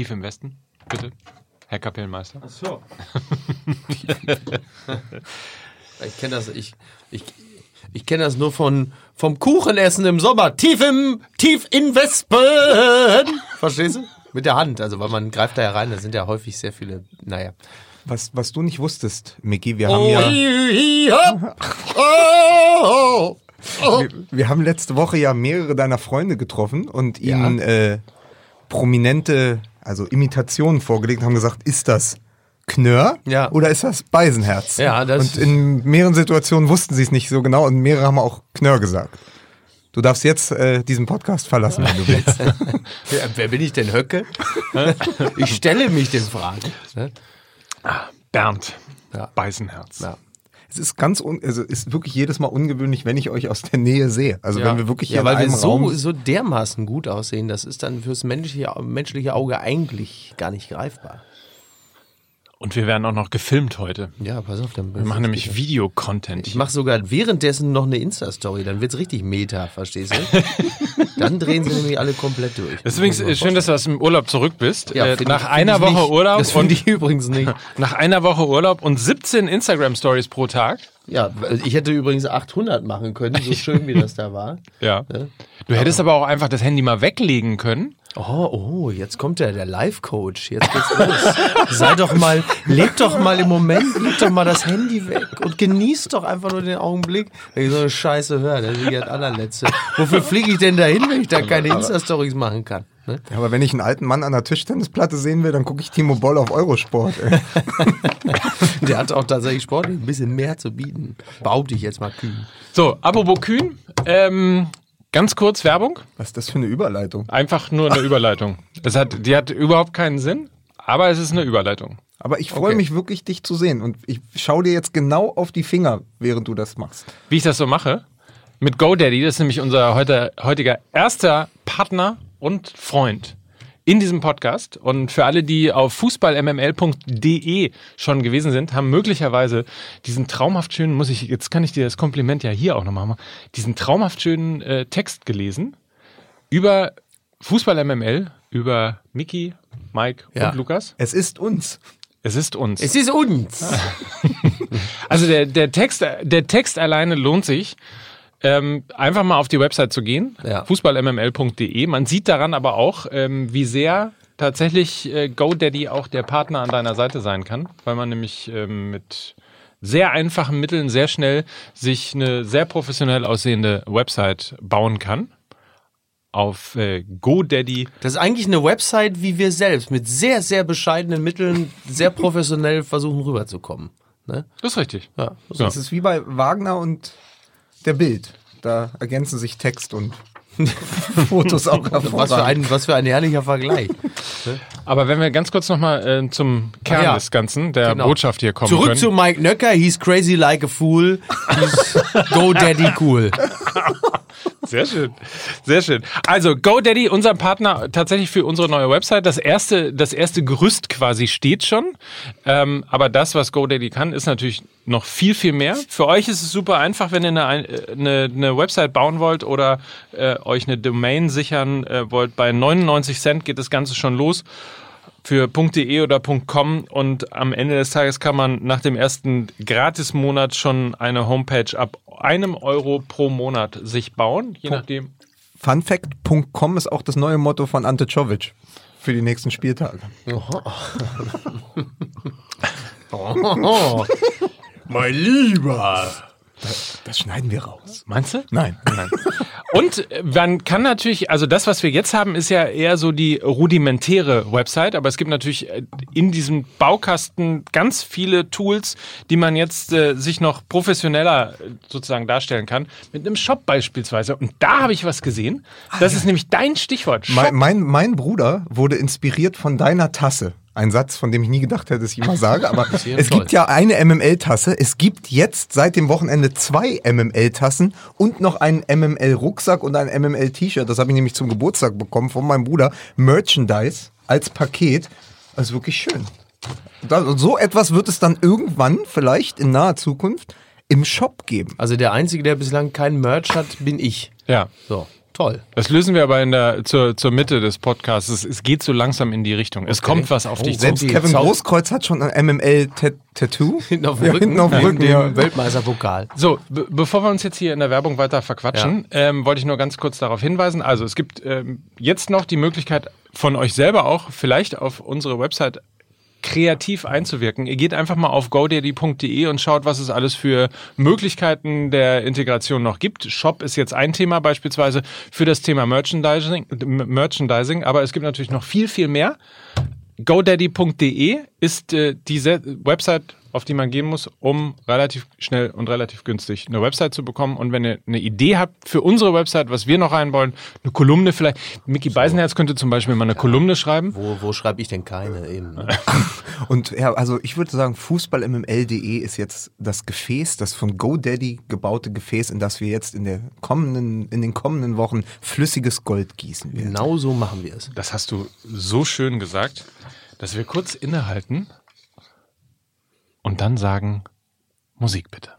Tief im Westen, bitte. Herr Kapellmeister. Ach so. ich kenne das, ich, ich, ich kenne das nur von, vom Kuchenessen im Sommer. Tief im, tief in Wespen. Verstehst du? Mit der Hand, also weil man greift da ja rein, da sind ja häufig sehr viele, naja. Was, was du nicht wusstest, Micky, wir haben ja. hi, hopp. Oh, oh. Wir, wir haben letzte Woche ja mehrere deiner Freunde getroffen und ihnen äh, prominente, also Imitationen vorgelegt und haben gesagt, ist das Knör Ja. oder ist das Beisenherz? Ja, das- Und in mehreren Situationen wussten sie es nicht so genau und mehrere haben auch Knör gesagt. Du darfst jetzt äh, diesen Podcast verlassen, wenn du willst. Ja, wer bin ich denn, Höcke? ich stelle mich den Fragen. ne? Bernd. Ja. Beisenherz. Ja. Es ist ganz, un also ist wirklich jedes Mal ungewöhnlich, wenn ich euch aus der Nähe sehe. Also wenn wir wirklich hier ja, weil in wir einem so, Raum so dermaßen gut aussehen, das ist dann fürs menschliche, menschliche Auge eigentlich gar nicht greifbar. Und wir werden auch noch gefilmt heute. Ja, pass auf. Dann Wir machen nämlich Videocontent. Ich mache sogar währenddessen noch eine Insta-Story, dann wird's richtig Meta, verstehst du? dann drehen sie nämlich alle komplett durch. Es ist übrigens schön, dass du aus dem Urlaub zurück bist. Ja, äh, nach ich- einer Woche nicht. Urlaub Das und ich übrigens nicht. nach einer Woche Urlaub und 17 Instagram Stories pro Tag. Ja, ich hätte übrigens 800 machen können, so schön wie das da war. Ja. Du hättest aber auch einfach das Handy mal weglegen können. Oh, oh, jetzt kommt der, der Life-Coach. Jetzt geht's los. Sei doch mal, leg doch mal im Moment, leg doch mal das Handy weg und genieß doch einfach nur den Augenblick. Wenn ich so eine Scheiße höre, das ist ja das allerletzte. Wofür fliege ich denn dahin, wenn ich da keine Insta-Stories machen kann? Ne? Ja, aber wenn ich einen alten Mann an der Tischtennisplatte sehen will, dann gucke ich Timo Boll auf Eurosport. Ey. Der hat auch tatsächlich sportlich ein bisschen mehr zu bieten. Behaupte ich jetzt mal kühn. So, apropos Kühn, ähm, ganz kurz Werbung. Was ist das für eine Überleitung? Einfach nur eine Überleitung. Es hat, die hat überhaupt keinen Sinn, aber es ist eine Überleitung. Aber ich freue Okay. mich wirklich, dich zu sehen. Und ich schaue dir jetzt genau auf die Finger, während du das machst. Wie ich das so mache, mit GoDaddy, das ist nämlich unser heute, heutiger erster Partner und Freund in diesem Podcast. Und für alle, die auf fußballmml.de schon gewesen sind, haben möglicherweise diesen traumhaft schönen, muss ich, jetzt kann ich dir das Kompliment ja hier auch nochmal machen, diesen traumhaft schönen äh, Text gelesen über Fußball MML, über Mickey, Mike Ja. und Lukas. Es ist uns. Es ist uns. Es ist uns. Also der, der, Text, der Text alleine lohnt sich. Ähm, einfach mal auf die Website zu gehen, Ja. fußballmml.de. Man sieht daran aber auch, ähm, wie sehr tatsächlich äh, GoDaddy auch der Partner an deiner Seite sein kann, weil man nämlich ähm, mit sehr einfachen Mitteln sehr schnell sich eine sehr professionell aussehende Website bauen kann. Auf äh, GoDaddy. Das ist eigentlich eine Website wie wir selbst, mit sehr, sehr bescheidenen Mitteln, sehr professionell versuchen rüberzukommen. Ne? Das ist richtig. Ja, so. Ja. Es ist wie bei Wagner und der Bild. Da ergänzen sich Text und Fotos auch Was für, hervorragend. ein, was für ein herrlicher Vergleich. Aber wenn wir ganz kurz nochmal äh, zum Kern ja. des Ganzen, der Genau. Botschaft hier kommen Zurück können. zu Mike Nöcker, he's crazy like a fool, he's go daddy cool. Sehr schön, sehr schön. Also GoDaddy, unser Partner tatsächlich für unsere neue Website. Das erste, das erste Gerüst quasi steht schon. Ähm, aber das, was GoDaddy kann, ist natürlich noch viel, viel mehr. Für euch ist es super einfach, wenn ihr eine, eine, eine Website bauen wollt oder äh, euch eine Domain sichern äh, wollt. Bei 99 Cent geht das Ganze schon los für .de oder .com und am Ende des Tages kann man nach dem ersten Gratismonat schon eine Homepage ab einem Euro pro Monat sich bauen, je nachdem. Funfact.com ist auch das neue Motto von Ante Czovic für die nächsten Spieltage. Oh, mein Lieber. Das schneiden wir raus. Meinst du? Nein. Nein. Und äh, man kann natürlich, also das, was wir jetzt haben, ist ja eher so die rudimentäre Website, aber es gibt natürlich äh, in diesem Baukasten ganz viele Tools, die man jetzt äh, sich noch professioneller äh, sozusagen darstellen kann. Mit einem Shop beispielsweise. Und da habe ich was gesehen. Das ist nämlich dein Stichwort. Mein, mein, mein Bruder wurde inspiriert von deiner Tasse. Ein Satz, von dem ich nie gedacht hätte, dass ich immer sage. Aber es toll. gibt ja eine MML-Tasse. Es gibt jetzt seit dem Wochenende zwei MML-Tassen und noch einen MML-Rucksack und ein MML-T-Shirt. Das habe ich nämlich zum Geburtstag bekommen von meinem Bruder. Merchandise als Paket. Das ist wirklich schön. So etwas wird es dann irgendwann, vielleicht in naher Zukunft, im Shop geben. Also der Einzige, der bislang kein Merch hat, bin ich. Ja. So, Toll. Das lösen wir aber in der, zur, zur Mitte des Podcasts. Es, es geht so langsam in die Richtung. Es kommt was auf dich zu. Selbst Kevin Zau- Großkreuz hat schon ein MML-Tattoo. Hinten auf dem Ja, Rücken, hinten auf dem Rücken, dem ja. Weltmeisterpokal. So, be bevor wir uns jetzt hier in der Werbung weiter verquatschen, ähm, wollte ich nur ganz kurz darauf hinweisen. Also es gibt ähm, jetzt noch die Möglichkeit von euch selber auch vielleicht auf unsere Website kreativ einzuwirken. Ihr geht einfach mal auf godaddy.de und schaut, was es alles für Möglichkeiten der Integration noch gibt. Shop ist jetzt ein Thema beispielsweise für das Thema Merchandising, Merchandising aber es gibt natürlich noch viel, viel mehr. GoDaddy.de ist äh, diese Website, auf die man gehen muss, um relativ schnell und relativ günstig eine Website zu bekommen. Und wenn ihr eine Idee habt für unsere Website, was wir noch rein wollen, eine Kolumne vielleicht. Mickey Beisenherz könnte zum Beispiel mal eine Kolumne schreiben. Wo, wo schreibe ich denn keine eben? Ne? Und ja, also ich würde sagen, fußballmml.de ist jetzt das Gefäß, das von GoDaddy gebaute Gefäß, in das wir jetzt in der kommenden, in den kommenden Wochen flüssiges Gold gießen werden. Genau so machen wir es. Das hast du so schön gesagt, dass wir kurz innehalten und dann sagen, Musik bitte.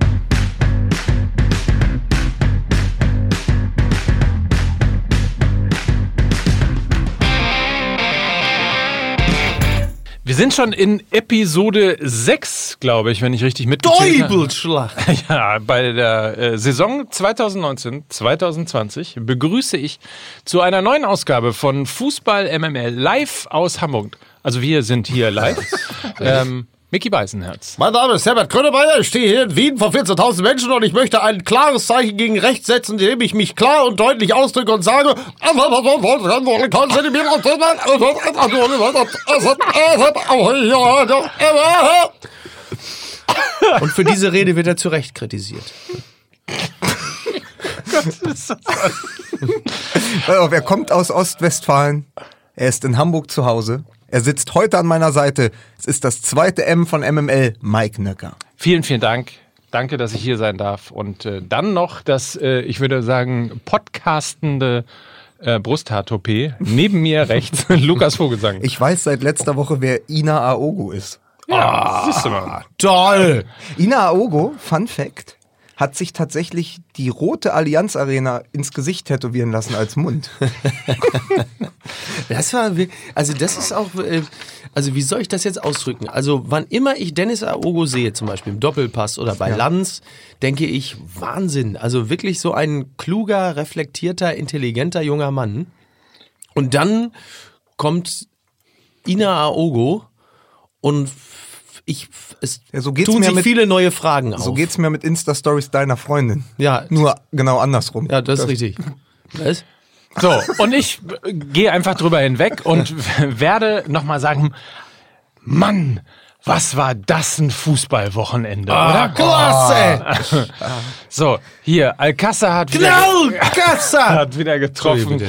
Wir sind schon in Episode 6, glaube ich, wenn ich richtig mitgezählt habe. Teubelschlag. Ja, bei der äh, Saison 2019-2020 begrüße ich zu einer neuen Ausgabe von Fußball MML live aus Hamburg. Also wir sind hier live. ähm, Mickey Beisenherz. Mein Name ist Herbert Grönemeyer, ich stehe hier in Wien vor 14.000 Menschen und ich möchte ein klares Zeichen gegen rechts setzen, indem ich mich klar und deutlich ausdrücke und sage... Und für diese Rede wird er zu Recht kritisiert. Er kommt aus Ostwestfalen. Er ist in Hamburg zu Hause. Er sitzt heute an meiner Seite. Es ist das zweite M von MML, Mike Nöcker. Vielen, vielen Dank. Danke, dass ich hier sein darf. Und äh, dann noch das, äh, ich würde sagen, podcastende äh, Brusthaar-Toupet. Neben mir rechts Lukas Vogelsang. Ich weiß seit letzter Woche, wer Ina Aogo ist. ja, siehst du mal. Toll! Ina Aogo, Fun Fact, hat sich tatsächlich die rote Allianz Arena ins Gesicht tätowieren lassen als Mund. Das war, also das ist auch, äh, also wie soll ich das jetzt ausdrücken? Also wann immer ich Dennis Aogo sehe, zum Beispiel im Doppelpass oder bei Lanz, denke ich, Wahnsinn. Also wirklich so ein kluger, reflektierter, intelligenter junger Mann. Und dann kommt Ina Aogo und ich, es Ja, so geht's tun mir sich mit- viele neue Fragen auf. So geht's mir mit Insta-Stories deiner Freundin. Ja. Nur genau andersrum. Ja, das ist richtig. Was? So, und ich äh, gehe einfach drüber hinweg und werde nochmal sagen, Mann, was war das ein Fußballwochenende, oder? Klasse! So, hier, Alcázar hat wieder, Genau, Klasse! hat wieder getroffen.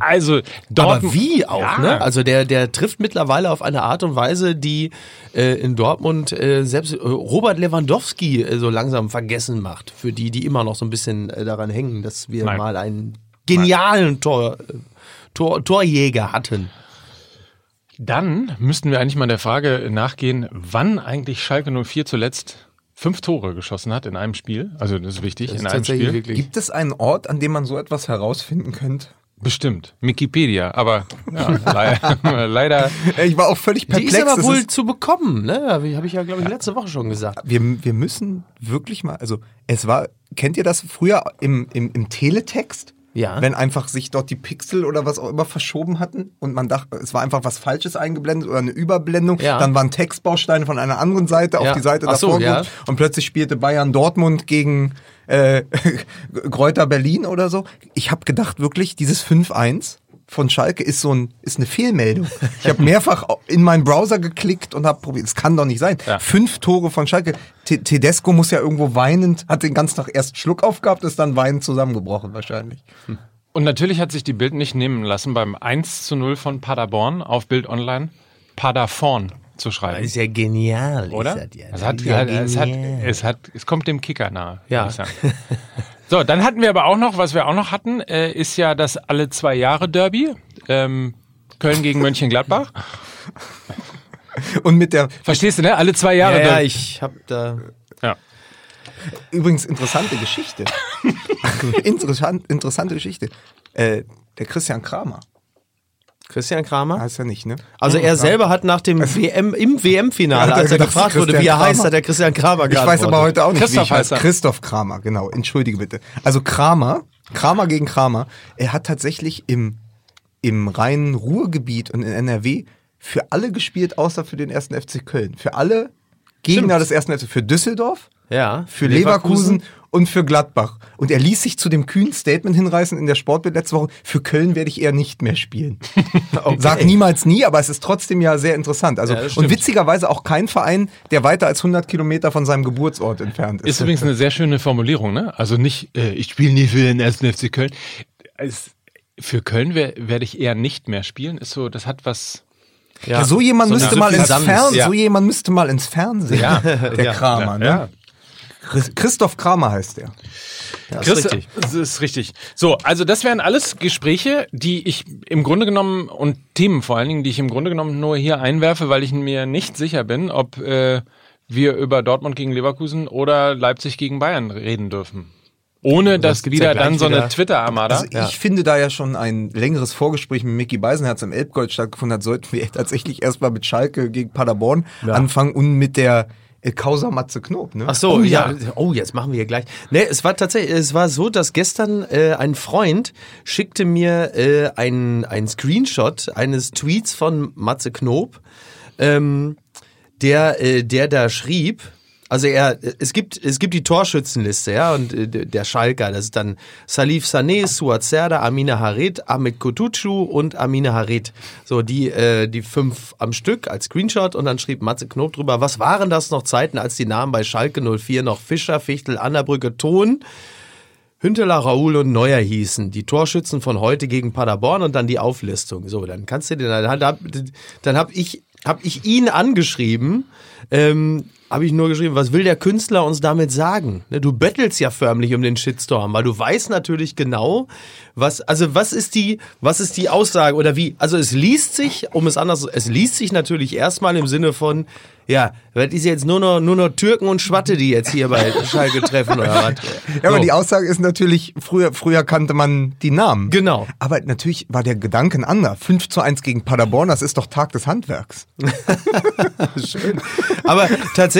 Also, Aber Dortmund, wie auch, Ja. ne? Also der, der trifft mittlerweile auf eine Art und Weise, die äh, in Dortmund äh, selbst äh, Robert Lewandowski äh, so langsam vergessen macht. Für die, die immer noch so ein bisschen äh, daran hängen, dass wir Nein. mal einen genialen Tor, äh, Tor, Torjäger hatten. Dann müssten wir eigentlich mal der Frage nachgehen, wann eigentlich Schalke 04 zuletzt fünf Tore geschossen hat in einem Spiel. Also das ist wichtig, Das ist in einem tatsächlich Spiel. wirklich. Gibt es einen Ort, an dem man so etwas herausfinden könnte? Bestimmt. Wikipedia, aber ja, le leider. Ich war auch völlig Die perplex. ist aber Es wohl ist- zu bekommen, ne? Habe ich, hab ich ja, glaube ich, letzte Woche schon gesagt. wir, wir müssen wirklich mal, also es war, kennt ihr das früher im, im, im Teletext? Ja. Wenn einfach sich dort die Pixel oder was auch immer verschoben hatten und man dachte, es war einfach was Falsches eingeblendet oder eine Überblendung, Ja. dann waren Textbausteine von einer anderen Seite Ja. auf die Seite Ach so, davor ja. gerutscht und plötzlich spielte Bayern Dortmund gegen äh, Kräuter Berlin oder so. Ich habe gedacht wirklich, dieses 5-1 von Schalke ist so ein ist eine Fehlmeldung. Ich habe mehrfach in meinen Browser geklickt und habe probiert, es kann doch nicht sein. Ja. Fünf Tore von Schalke. Te- Tedesco muss ja irgendwo weinend, hat den ganzen Tag erst Schluck aufgehabt, ist dann weinend zusammengebrochen wahrscheinlich. Und natürlich hat sich die Bild nicht nehmen lassen, beim 1 zu 0 von Paderborn auf Bild Online Paderborn zu Das schreiben. ist ja genial. Oder? Ist das ja. Es, Das hat, ist ja es, hat, genial. es, hat, es kommt dem Kicker nahe. Ja. So, dann hatten wir aber auch noch, was wir auch noch hatten, äh, ist ja das alle zwei Jahre Derby. Ähm, Köln gegen Mönchengladbach. Und mit der Verstehst du, ne? Alle zwei Jahre ja, ja, Derby. ich habe da. Ja. Übrigens, interessante Geschichte. Interessant, interessante Geschichte. Äh, der Christian Kramer. Christian Kramer? Heißt ja nicht, ne? Also er selber hat nach dem WM, im WM-Finale, er als er gefragt wurde, wie er heißt, Kramer. hat er Christian Kramer Ich weiß aber heute auch nicht, Christoph wie ich heißt er. Christoph Kramer, genau. Entschuldige bitte. Also Kramer, Kramer gegen Kramer, er hat tatsächlich im, im reinen Ruhrgebiet und in NRW für alle gespielt, außer für den ersten FC Köln. Für alle Gegner Stimmt. des ersten FC, für Düsseldorf, Ja. für Leverkusen. Und für Gladbach. Und er ließ sich zu dem kühnen Statement hinreißen in der Sportbild letzte Woche, für Köln werde ich eher nicht mehr spielen. Sag niemals nie, aber es ist trotzdem ja sehr interessant. Also, Ja, und witzigerweise auch kein Verein, der weiter als 100 Kilometer von seinem Geburtsort entfernt ist. Ist übrigens eine sehr schöne Formulierung, ne? Also nicht, äh, ich spiele nie für den ersten FC Köln. Es, für Köln wer- werde ich eher nicht mehr spielen. Ist so, das hat was. Ja, so jemand So müsste mal ins Fernsehen, ja. so jemand müsste mal ins Fernsehen. Ja. Der Ja. Kramer, ne? Ja. Chris- Christoph Kramer heißt der. Das Chris, ist richtig. Das ist richtig. So, also das wären alles Gespräche, die ich im Grunde genommen und Themen vor allen Dingen, die ich im Grunde genommen nur hier einwerfe, weil ich mir nicht sicher bin, ob äh, wir über Dortmund gegen Leverkusen oder Leipzig gegen Bayern reden dürfen. Ohne dass ja wieder dann gleich so eine wieder- Twitter-Armada. Also ich finde, da ja schon ein längeres Vorgespräch mit Mickey Beisenherz im Elbgold stattgefunden hat, sollten wir tatsächlich erstmal mit Schalke gegen Paderborn anfangen und mit der äh, Causa Matze Knob. Ne? Ach so, Oh, ja. ja. Oh, jetzt machen wir hier gleich. Nee, es war tatsächlich, es war so, dass gestern äh, ein Freund schickte mir äh, einen ein Screenshot eines Tweets von Matze Knob, ähm, der äh, der da schrieb. Also er, es gibt, es gibt die Torschützenliste, ja, und äh, der Schalker, das ist dann Salif Sané, Suat Serdar, Amina Harit, Ahmed Kutucu und Amina Harit. So, die, äh, die fünf am Stück als Screenshot und dann schrieb Matze Knob drüber, was waren das noch Zeiten, als die Namen bei Schalke 04 noch Fischer, Fichtel, Annabrücke, Ton, Hünteler, Raoul und Neuer hießen. Die Torschützen von heute gegen Paderborn und dann die Auflistung. So, dann kannst du dir, dann dann hab ich, hab ich ihn angeschrieben, ähm, habe ich nur geschrieben, was will der Künstler uns damit sagen? Ne, Du bettelst ja förmlich um den Shitstorm, weil du weißt natürlich genau, was, also was ist die, was ist die Aussage oder wie? Also es liest sich, um es anders, es liest sich natürlich erstmal im Sinne von, ja, das ist jetzt nur noch, nur noch Türken und Schwatte, die jetzt hier bei Schalke treffen oder was? Ja, aber So. die Aussage ist natürlich, früher, früher kannte man die Namen. Genau. Aber natürlich war der Gedanke ein anderer. 5 zu 1 gegen Paderborn, das ist doch Tag des Handwerks. Schön. Aber tatsächlich,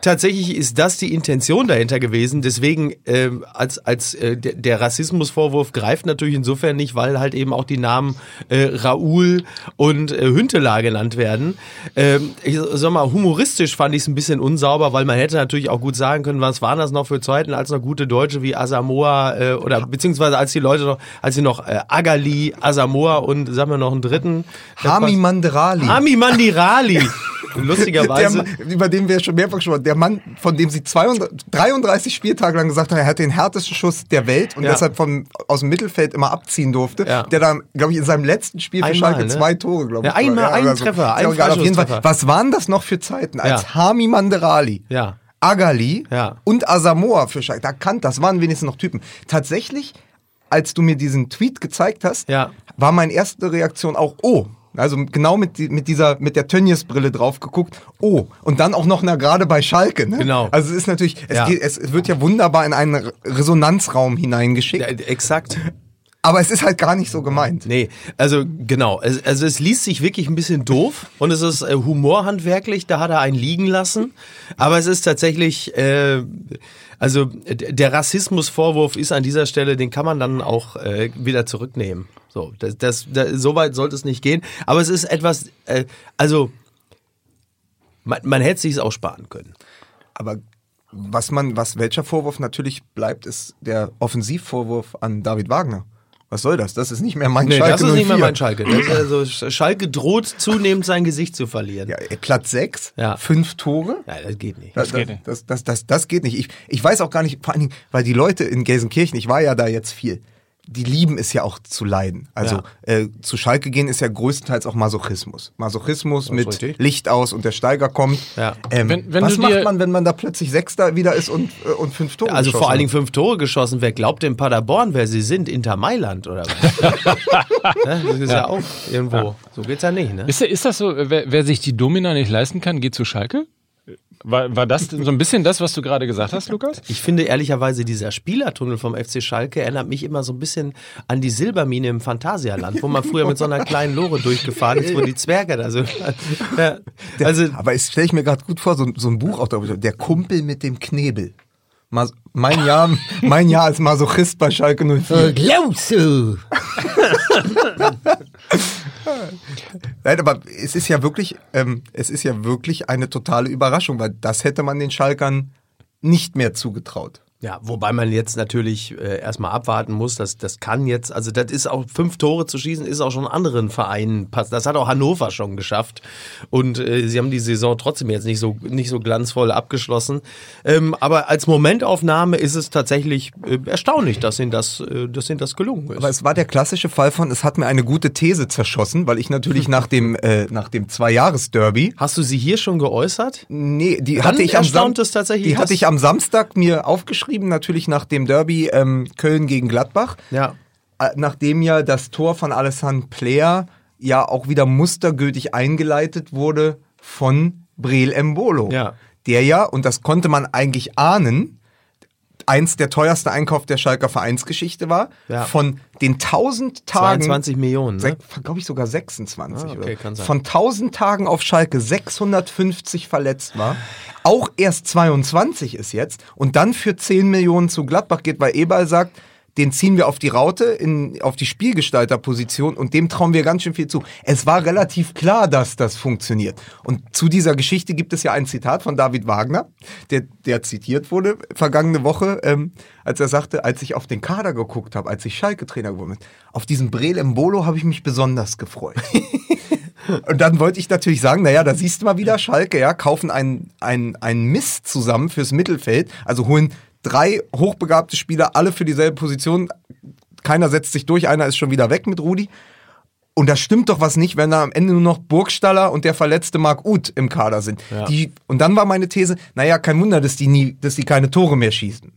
tatsächlich ist das die Intention dahinter gewesen. Deswegen, ähm, als, als äh, der, der Rassismusvorwurf greift natürlich insofern nicht, weil halt eben auch die Namen äh, Raoul und äh, Hüntelar genannt werden. Ähm, ich sag mal, humoristisch fand ich es ein bisschen unsauber, weil man hätte natürlich auch gut sagen können, was waren das noch für Zeiten, als noch gute Deutsche wie Asamoah äh, oder beziehungsweise als die Leute noch, als sie noch äh, Agali, Asamoah und sagen wir noch einen dritten. Hami Manderali. Hami Mandirali. Der, Lustigerweise. Mann, über den wir schon mehrfach schon der Mann, von dem sie 32, 33 Spieltage lang gesagt haben, er hat den härtesten Schuss der Welt und Ja. deshalb von, aus dem Mittelfeld immer abziehen durfte, Ja. der dann, glaube ich, in seinem letzten Spiel für Einmal, Schalke ne? zwei Tore, glaube ich. Ja, einmal oder einen so. Treffer, ja einen auch egal, auf jeden Fall. Was waren das noch für Zeiten, als Ja. Hami Manderali, Ja. Agali Ja. und Asamoah für Schalke, da kannt, das waren wenigstens noch Typen. Tatsächlich, als du mir diesen Tweet gezeigt hast, Ja. war meine erste Reaktion auch, oh, also genau mit, mit dieser, mit der Tönnies-Brille drauf geguckt, oh, und dann auch noch na, gerade bei Schalke, ne? Genau. Also es ist natürlich, es, Ja. geht, es wird ja wunderbar in einen Re- Resonanzraum hineingeschickt, Ja, exakt. aber es ist halt gar nicht so gemeint. Nee, also genau. Also, also es liest sich wirklich ein bisschen doof und es ist äh, humorhandwerklich, da hat er einen liegen lassen. Aber es ist tatsächlich, äh, also der Rassismusvorwurf ist an dieser Stelle, den kann man dann auch äh, wieder zurücknehmen. So, das, das, das, so weit sollte es nicht gehen. Aber es ist etwas, äh, also man, man hätte sich auch sparen können. Aber was man, was welcher Vorwurf natürlich bleibt, ist der Offensivvorwurf an David Wagner. Was soll das? Das ist nicht mehr mein Nee, Schalke das ist nicht mehr 04. mein Schalke. Das ist also, Sch- Schalke droht zunehmend sein Gesicht zu verlieren. Ja, Platz 6, Ja. fünf Tore. Ja, das geht nicht. Das, geht das, nicht. das, das, das, das geht nicht. Ich, ich weiß auch gar nicht, vor allen Dingen, weil die Leute in Gelsenkirchen, ich war ja da jetzt viel, die lieben es ja auch zu leiden. Also äh, zu Schalke gehen ist ja größtenteils auch Masochismus. Masochismus mit richtig. Licht aus und der Steiger kommt. Ja. Ähm, Wenn- wenn was macht man, wenn man da plötzlich Sechster wieder ist und, äh, und fünf Tore Also vor geschossen allen Dingen fünf Tore geschossen. Wer glaubt in Paderborn, wer sie sind? Inter Mailand oder was? Das ist ja, auch irgendwo. So geht's ja nicht, ne? Ist, ist das so, wer, wer sich die Domina nicht leisten kann, geht zu Schalke? War, war das so ein bisschen das, was du gerade gesagt hast, Lukas? Ich finde ehrlicherweise, dieser Spielertunnel vom FC Schalke erinnert mich immer so ein bisschen an die Silbermine im Phantasialand, wo man früher mit so einer kleinen Lore durchgefahren ist, wo die Zwerge da so. Ja, also, Aber es stelle ich mir gerade gut vor, so, so ein Buch auch darüber. Der Kumpel mit dem Knebel. Mas mein Jahr, mein Jahr als Masochist bei Schalke 04. glaubst du? Nein, aber es ist ja wirklich, ähm, es ist ja wirklich eine totale Überraschung, weil das hätte man den Schalkern nicht mehr zugetraut. Ja, wobei man jetzt natürlich äh, erstmal abwarten muss, dass das kann jetzt, also das ist auch fünf Tore zu schießen, ist auch schon anderen Vereinen pass. Das hat auch Hannover schon geschafft und äh, sie haben die Saison trotzdem jetzt nicht so nicht so glanzvoll abgeschlossen. Ähm, aber als Momentaufnahme ist es tatsächlich äh, erstaunlich, dass ihnen das, äh, dass ihnen das gelungen ist. Aber es war der klassische Fall von, es hat mir eine gute These zerschossen, weil ich natürlich nach dem, äh, nach dem Zwei-Jahres-Derby Hast du sie hier schon geäußert? Nee, die Dann hatte ich am erstaunt Sam- es tatsächlich, Die hatte ich am Samstag mir aufgeschrieben, natürlich nach dem Derby ähm, Köln gegen Gladbach. Ja. Äh, Nachdem ja das Tor von Alessandro Player ja auch wieder mustergültig eingeleitet wurde von Breel Embolo. Ja. Der ja, und das konnte man eigentlich ahnen, eins der teuerste Einkauf der Schalker Vereinsgeschichte war. Ja. Von den 1000 Tagen 22 Millionen. Ne? glaube ich sogar 26 Ah, okay, kann sein. von 1000 Tagen auf Schalke 650 verletzt war, auch erst 22 ist jetzt und dann für 10 Millionen zu Gladbach geht, weil Eberl sagt, den ziehen wir auf die Raute, in, auf die Spielgestalterposition und dem trauen wir ganz schön viel zu. Es war relativ klar, dass das funktioniert. Und zu dieser Geschichte gibt es ja ein Zitat von David Wagner, der, der zitiert wurde vergangene Woche, ähm, als er sagte, als ich auf den Kader geguckt habe, als ich Schalke-Trainer geworden bin, auf diesen Breel Embolo habe ich mich besonders gefreut. Und dann wollte ich natürlich sagen, naja, da siehst du mal wieder Schalke, ja, kaufen einen, einen, einen Mist zusammen fürs Mittelfeld, also holen drei hochbegabte Spieler, alle für dieselbe Position. Keiner setzt sich durch, einer ist schon wieder weg mit Rudi. Und da stimmt doch was nicht, wenn da am Ende nur noch Burgstaller und der verletzte Marc Uth im Kader sind. Ja. Die, und dann war meine These, naja, kein Wunder, dass die nie, dass die keine Tore mehr schießen.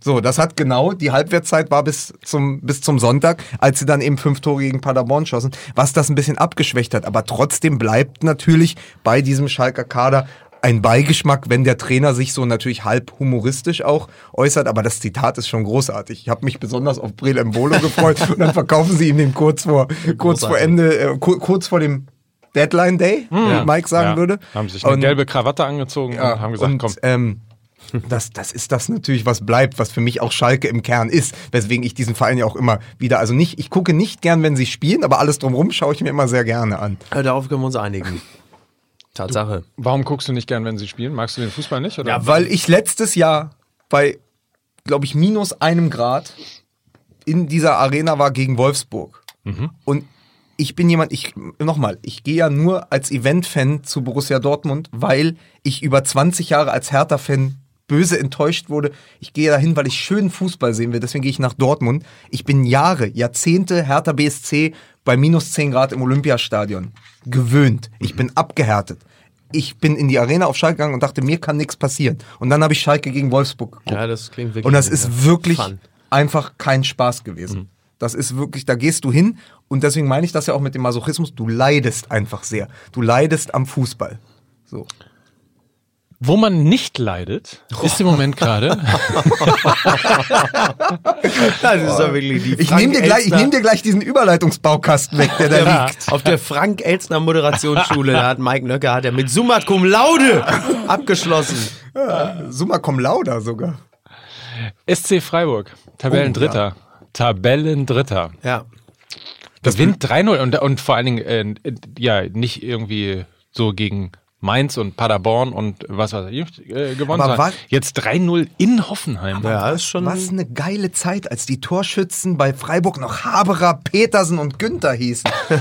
So, das hat genau, die Halbwertszeit war bis zum, bis zum Sonntag, als sie dann eben fünf Tore gegen Paderborn schossen, was das ein bisschen abgeschwächt hat. Aber trotzdem bleibt natürlich bei diesem Schalker Kader ein Beigeschmack, wenn der Trainer sich so natürlich halb humoristisch auch äußert, aber das Zitat ist schon großartig. Ich habe mich besonders auf Breel Embolo gefreut und dann verkaufen sie ihm den kurz vor, kurz vor Großartig. Ende, äh, ku- kurz vor dem Deadline Day, wie Mike sagen Ja. würde. Haben sich eine Und- gelbe Krawatte angezogen ja, und haben gesagt, und, komm. Ähm, das, das ist das natürlich, was bleibt, was für mich auch Schalke im Kern ist, weswegen ich diesen Verein ja auch immer wieder, also nicht, ich gucke nicht gern, wenn sie spielen, aber alles drumherum schaue ich mir immer sehr gerne an. Ja, darauf können wir uns einigen. Tatsache. Warum guckst du nicht gern, wenn sie spielen? Magst du den Fußball nicht? Oder? Ja, weil ich letztes Jahr bei, glaube ich, minus einem Grad in dieser Arena war gegen Wolfsburg. Und ich bin jemand, ich, nochmal, ich gehe ja nur als Event-Fan zu Borussia Dortmund, weil ich über 20 Jahre als Hertha-Fan böse enttäuscht wurde. Ich gehe dahin, weil ich schönen Fußball sehen will, deswegen gehe ich nach Dortmund. Ich bin Jahre, Jahrzehnte Hertha BSC bei minus 10 Grad im Olympiastadion gewöhnt. Ich bin abgehärtet. Ich bin in die Arena auf Schalke gegangen und dachte, mir kann nichts passieren. Und dann habe ich Schalke gegen Wolfsburg geguckt. Ja, das klingt wirklich. Und das ist wirklich fun. einfach kein Spaß gewesen. Das ist wirklich, da gehst du hin und deswegen meine ich das ja auch mit dem Masochismus, du leidest einfach sehr. Du leidest am Fußball. So. Wo man nicht leidet, ist im Moment gerade. Das ist doch wirklich die Ich Frank nehme dir, gleich- ich nehm dir gleich diesen Überleitungsbaukasten weg, der da Ja, liegt. auf der Frank-Elstner Moderationsschule, da hat Mike Nöcker hat er mit Summa Cum Laude abgeschlossen. Summa cum lauda sogar. SC Freiburg, Tabellendritter. Tabellendritter. Ja. Gewinnt 3-0 und, und vor allen Dingen, äh, ja, nicht irgendwie so gegen Mainz und Paderborn und was weiß ich äh, gewonnen, Aber was- jetzt 3-0 in Hoffenheim. Ja, ist schon. Was eine geile Zeit, als die Torschützen bei Freiburg noch Haberer, Petersen und Günther hießen.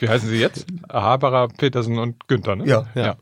Wie heißen sie jetzt? Haberer, Petersen und Günther, ne? Ja. ja.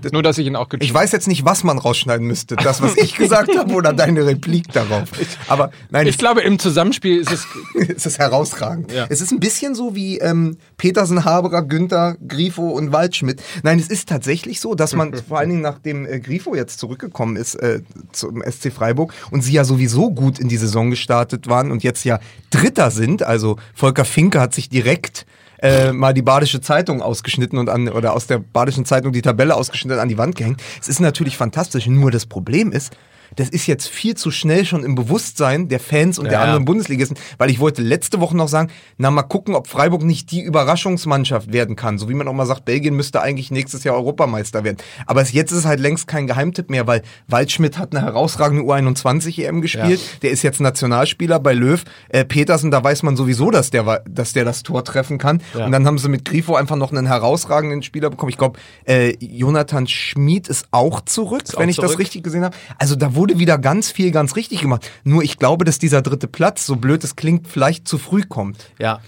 Gut. Nur, dass ich ihn auch Ich weiß jetzt nicht, was man rausschneiden müsste. Das, was ich gesagt habe oder deine Replik darauf. Aber nein, Ich glaube, im Zusammenspiel ist es. es ist herausragend. Ja. Es ist ein bisschen so wie ähm, Petersen, Haberer, Günther, Grifo und Waldschmidt. Nein, es ist tatsächlich so, dass man vor allen Dingen nachdem äh, Grifo jetzt zurückgekommen ist äh, zum SC Freiburg und sie ja sowieso gut in die Saison gestartet waren und jetzt ja Dritter sind, also Volker Finke hat sich direkt äh, mal die Badische Zeitung ausgeschnitten und an, oder aus der Badischen Zeitung die Tabelle ausgeschnitten und an die Wand gehängt. Es ist natürlich fantastisch. Nur das Problem ist, das ist jetzt viel zu schnell schon im Bewusstsein der Fans und der Ja. anderen Bundesligisten, weil ich wollte letzte Woche noch sagen, na mal gucken, ob Freiburg nicht die Überraschungsmannschaft werden kann. So wie man auch mal sagt, Belgien müsste eigentlich nächstes Jahr Europameister werden. Aber jetzt ist es halt längst kein Geheimtipp mehr, weil Waldschmidt hat eine herausragende U21 EM E gespielt. Der ist jetzt Nationalspieler bei Löw. Äh, Petersen, da weiß man sowieso, dass der, dass der das Tor treffen kann. Ja. Und dann haben sie mit Grifo einfach noch einen herausragenden Spieler bekommen. Ich glaube, äh, Jonathan Schmid ist auch zurück, auch wenn ich das zurück. richtig gesehen habe. Also da wurde wieder ganz viel ganz richtig gemacht. Nur ich glaube, dass dieser dritte Platz, so blöd es klingt, vielleicht zu früh kommt. Ja.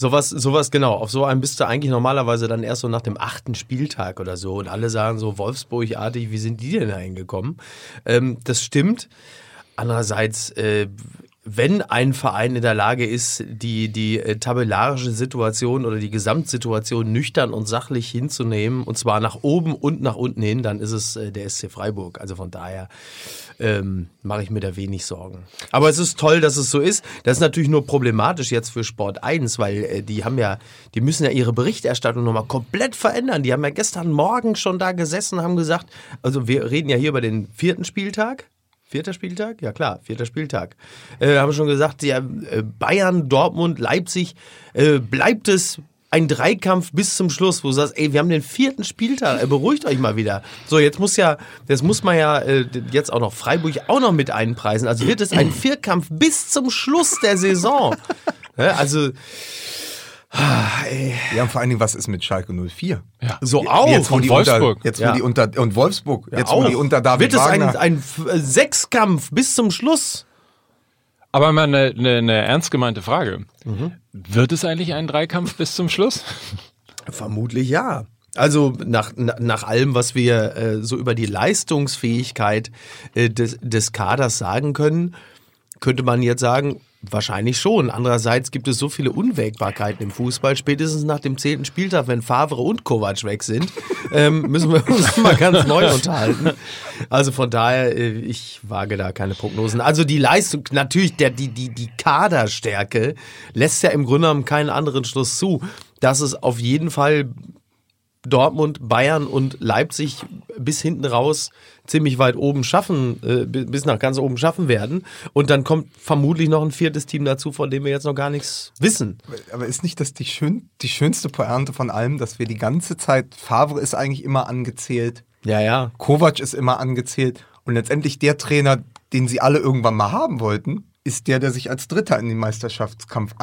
Sowas, sowas, genau. Auf so einem bist du eigentlich normalerweise dann erst so nach dem achten Spieltag oder so. Und alle sagen so Wolfsburg-artig, wie sind die denn da hingekommen? Ähm, das stimmt. Andererseits, äh, wenn ein Verein in der Lage ist, die, die äh, tabellarische Situation oder die Gesamtsituation nüchtern und sachlich hinzunehmen, und zwar nach oben und nach unten hin, dann ist es äh, der SC Freiburg. Also von daher ähm, mache ich mir da wenig Sorgen. Aber es ist toll, dass es so ist. Das ist natürlich nur problematisch jetzt für Sport 1, weil äh, die haben ja, die müssen ja ihre Berichterstattung nochmal komplett verändern. Die haben ja gestern Morgen schon da gesessen, haben gesagt, also wir reden ja hier über den vierten Spieltag. Vierter Spieltag? Ja klar, vierter Spieltag. Äh, haben schon gesagt, ja, äh, Bayern, Dortmund, Leipzig, äh, bleibt es ein Dreikampf bis zum Schluss, wo du sagst, ey, wir haben den vierten Spieltag, äh, beruhigt euch mal wieder. So, jetzt muss ja, das muss man ja äh, jetzt auch noch Freiburg auch noch mit einpreisen. Also wird es ein Vierkampf bis zum Schluss der Saison. Ja, also, Ja, und vor allen Dingen, was ist mit Schalke 04? Ja. so auch. Jetzt, wo und die Wolfsburg. Unter, jetzt, wo Ja. die unter, und Wolfsburg, jetzt, wo auch. die unter David wird es ein, Wagner. ein F- äh, Sechskampf bis zum Schluss. Aber mal eine, eine, eine ernst gemeinte Frage. Mhm. Wird es eigentlich ein Dreikampf bis zum Schluss? Vermutlich ja. Also nach, na- nach allem, was wir äh, so über die Leistungsfähigkeit äh, des, des Kaders sagen können, könnte man jetzt sagen, wahrscheinlich schon. Andererseits gibt es so viele Unwägbarkeiten im Fußball. Spätestens nach dem zehnten Spieltag, wenn Favre und Kovac weg sind, ähm, müssen wir uns mal ganz neu unterhalten. Also von daher, äh, ich wage da keine Prognosen. Also die Leistung, natürlich, der, die, die, die Kaderstärke lässt ja im Grunde genommen keinen anderen Schluss zu, dass es auf jeden Fall Dortmund, Bayern und Leipzig bis hinten raus ziemlich weit oben schaffen, äh, bi- bis nach ganz oben schaffen werden. Und dann kommt vermutlich noch ein viertes Team dazu, von dem wir jetzt noch gar nichts wissen. Aber ist nicht das die, schön, die schönste Pointe von allem, dass wir die ganze Zeit, Favre ist eigentlich immer angezählt, Ja, ja. Kovac ist immer angezählt und letztendlich der Trainer, den sie alle irgendwann mal haben wollten, ist der, der sich als Dritter in den Meisterschaftskampf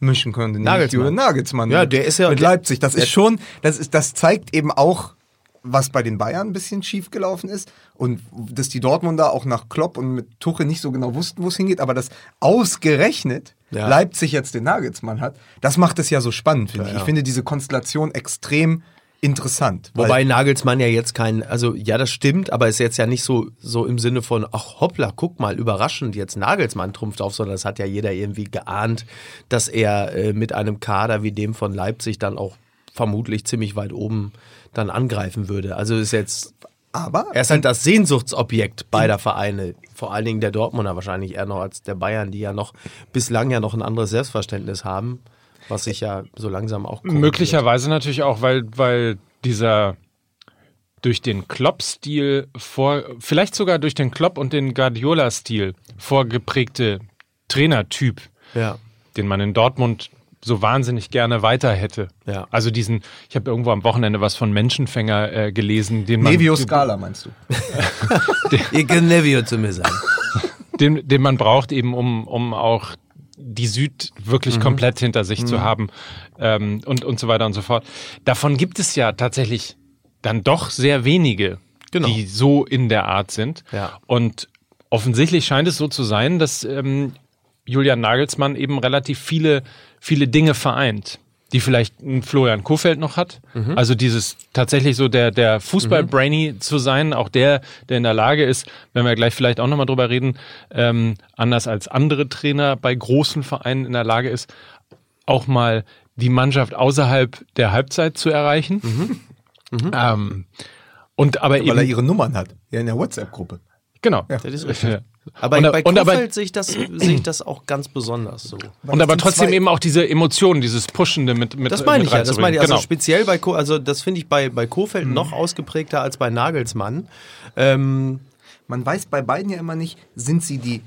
einmischen könnte. Nagelsmann. Nagelsmann. Ja, der ist ja- mit Leipzig. Das ist schon, das ist, das zeigt eben auch, was bei den Bayern ein bisschen schief gelaufen ist und dass die Dortmunder auch nach Klopp und mit Tuchel nicht so genau wussten, wo es hingeht, aber dass ausgerechnet Ja. Leipzig jetzt den Nagelsmann hat, das macht es ja so spannend, finde Ja, ich. ja. Ich finde diese Konstellation extrem interessant. Wobei Nagelsmann ja jetzt kein, also ja, das stimmt, aber ist jetzt ja nicht so, so im Sinne von, ach hoppla, guck mal, überraschend, jetzt Nagelsmann trumpft auf, sondern das hat ja jeder irgendwie geahnt, dass er äh, mit einem Kader wie dem von Leipzig dann auch vermutlich ziemlich weit oben dann angreifen würde. Also ist jetzt, aber er ist halt das Sehnsuchtsobjekt beider Vereine. Vor allen Dingen der Dortmunder wahrscheinlich eher noch als der Bayern, die ja noch bislang ja noch ein anderes Selbstverständnis haben, was sich ja so langsam auch. Möglicherweise natürlich auch, weil, weil dieser durch den Klopp-Stil vor, vielleicht sogar durch den Klopp und den Guardiola-Stil vorgeprägte Trainertyp, Ja. den man in Dortmund so wahnsinnig gerne weiter hätte. Ja. Also diesen, ich habe irgendwo am Wochenende was von Menschenfänger äh, gelesen, den man, Nevio Scala meinst du? Ihr könnt Nevio zu mir sagen. den, den man braucht, eben um, um auch die Süd wirklich komplett hinter sich zu haben ähm, und, und so weiter und so fort. Davon gibt es ja tatsächlich dann doch sehr wenige, Genau. die so in der Art sind. Ja. Und offensichtlich scheint es so zu sein, dass ähm, Julian Nagelsmann eben relativ viele, viele Dinge vereint, die vielleicht ein Florian Kofeld noch hat. Also dieses tatsächlich so der, der Fußball-Brainy zu sein, auch der, der in der Lage ist, wenn wir gleich vielleicht auch nochmal drüber reden, ähm, anders als andere Trainer bei großen Vereinen in der Lage ist, auch mal die Mannschaft außerhalb der Halbzeit zu erreichen. Ähm, und aber Weil er eben, ihre Nummern hat. Ja, in der WhatsApp-Gruppe. genau. Ja. Das ist richtig. Aber Und da- bei und aber- Kofeld sehe ich, das, sehe ich das auch ganz besonders so. Und aber trotzdem zwei- eben auch diese Emotionen, dieses Pushende mit mit Das meine mit ich ja, das meine ich. Also reinzubringen. speziell bei, Ko also das finde ich bei, bei Kofeld noch ausgeprägter als bei Nagelsmann. Ähm, Man weiß bei beiden ja immer nicht, sind sie die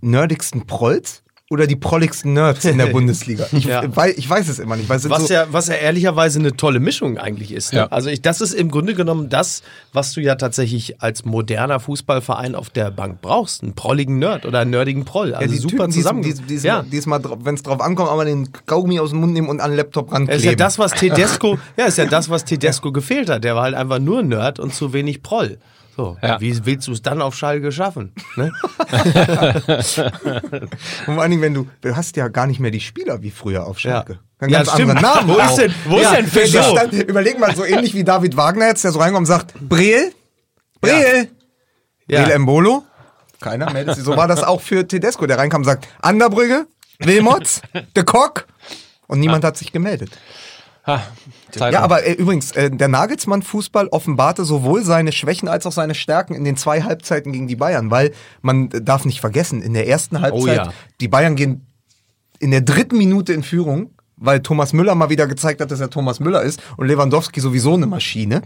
nerdigsten Prolls oder die prolligsten Nerds in der Bundesliga. Ich, Ja. wei- ich weiß es immer nicht. Weil es sind was, so, ja, was ja ehrlicherweise eine tolle Mischung eigentlich ist. Ne? Ja. Also ich, das ist im Grunde genommen das, was du ja tatsächlich als moderner Fußballverein auf der Bank brauchst. Einen prolligen Nerd oder einen nerdigen Proll. Also ja, die super Typen, zusammen. Die, die, die, ja. Diesmal, wenn es drauf ankommt, aber den Kaugummi aus dem Mund nehmen und an den Laptop rankleben. Das ist ja das, was Tedesco, ja, ist ja das, was Tedesco gefehlt hat. Der war halt einfach nur Nerd und zu wenig Proll. So, Ja. wie willst du es dann auf Schalke schaffen? Ne? Und vor allen Dingen, wenn du, du hast ja gar nicht mehr die Spieler wie früher auf Schalke. Ja. Dann Ja, ganz stimmt. andere Namen. Wo ist denn- wo ist denn Fischer? stand- Überleg mal, so ähnlich wie David Wagner jetzt, der so reinkommt und sagt, Breel, Breel, Ja. Breel Embolo. Keiner meldet sich. So war das auch für Tedesco, der reinkam und sagt, Anderbrügge, Wilmots, De Kock. Und niemand hat sich gemeldet. Ha. Ja, aber äh, übrigens, äh, der Nagelsmann-Fußball offenbarte sowohl seine Schwächen als auch seine Stärken in den zwei Halbzeiten gegen die Bayern, weil man äh, darf nicht vergessen, in der ersten Halbzeit, ja. die Bayern gehen in der dritten Minute in Führung, weil Thomas Müller mal wieder gezeigt hat, dass er Thomas Müller ist und Lewandowski sowieso eine Maschine.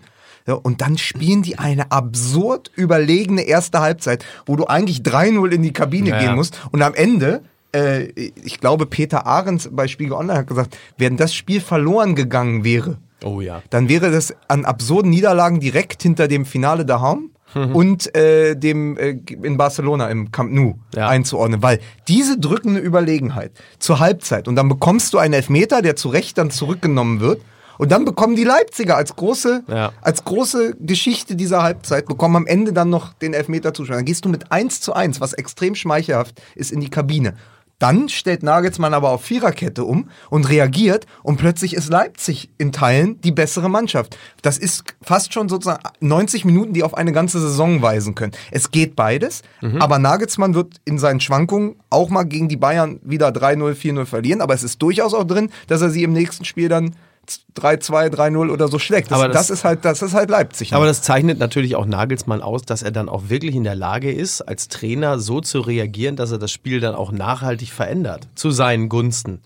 Ja, und dann spielen die eine absurd überlegene erste Halbzeit, wo du eigentlich 3-0 in die Kabine Ja, gehen musst und am Ende äh, ich glaube, Peter Ahrens bei Spiegel Online hat gesagt, wenn das Spiel verloren gegangen wäre, Oh ja. dann wäre das an absurden Niederlagen direkt hinter dem Finale daheim Mhm. und äh, dem äh, in Barcelona im Camp Nou Ja. einzuordnen, weil diese drückende Überlegenheit zur Halbzeit und dann bekommst du einen Elfmeter, der zu Recht dann zurückgenommen wird. Und dann bekommen die Leipziger als große, Ja. als große Geschichte dieser Halbzeit, bekommen am Ende dann noch den Elfmeter zuschauen. Dann gehst du mit 1 zu 1, was extrem schmeichelhaft ist, in die Kabine. Dann stellt Nagelsmann aber auf Viererkette um und reagiert und plötzlich ist Leipzig in Teilen die bessere Mannschaft. Das ist fast schon sozusagen 90 Minuten, die auf eine ganze Saison weisen können. Es geht beides, aber Nagelsmann wird in seinen Schwankungen auch mal gegen die Bayern wieder 3-0, 4-0 verlieren, aber es ist durchaus auch drin, dass er sie im nächsten Spiel dann 3-2, 3-0 oder so schlägt. Das, Aber das, das- ist halt, das ist halt Leipzig. Aber das zeichnet natürlich auch Nagelsmann aus, dass er dann auch wirklich in der Lage ist, als Trainer so zu reagieren, dass er das Spiel dann auch nachhaltig verändert. Zu seinen Gunsten.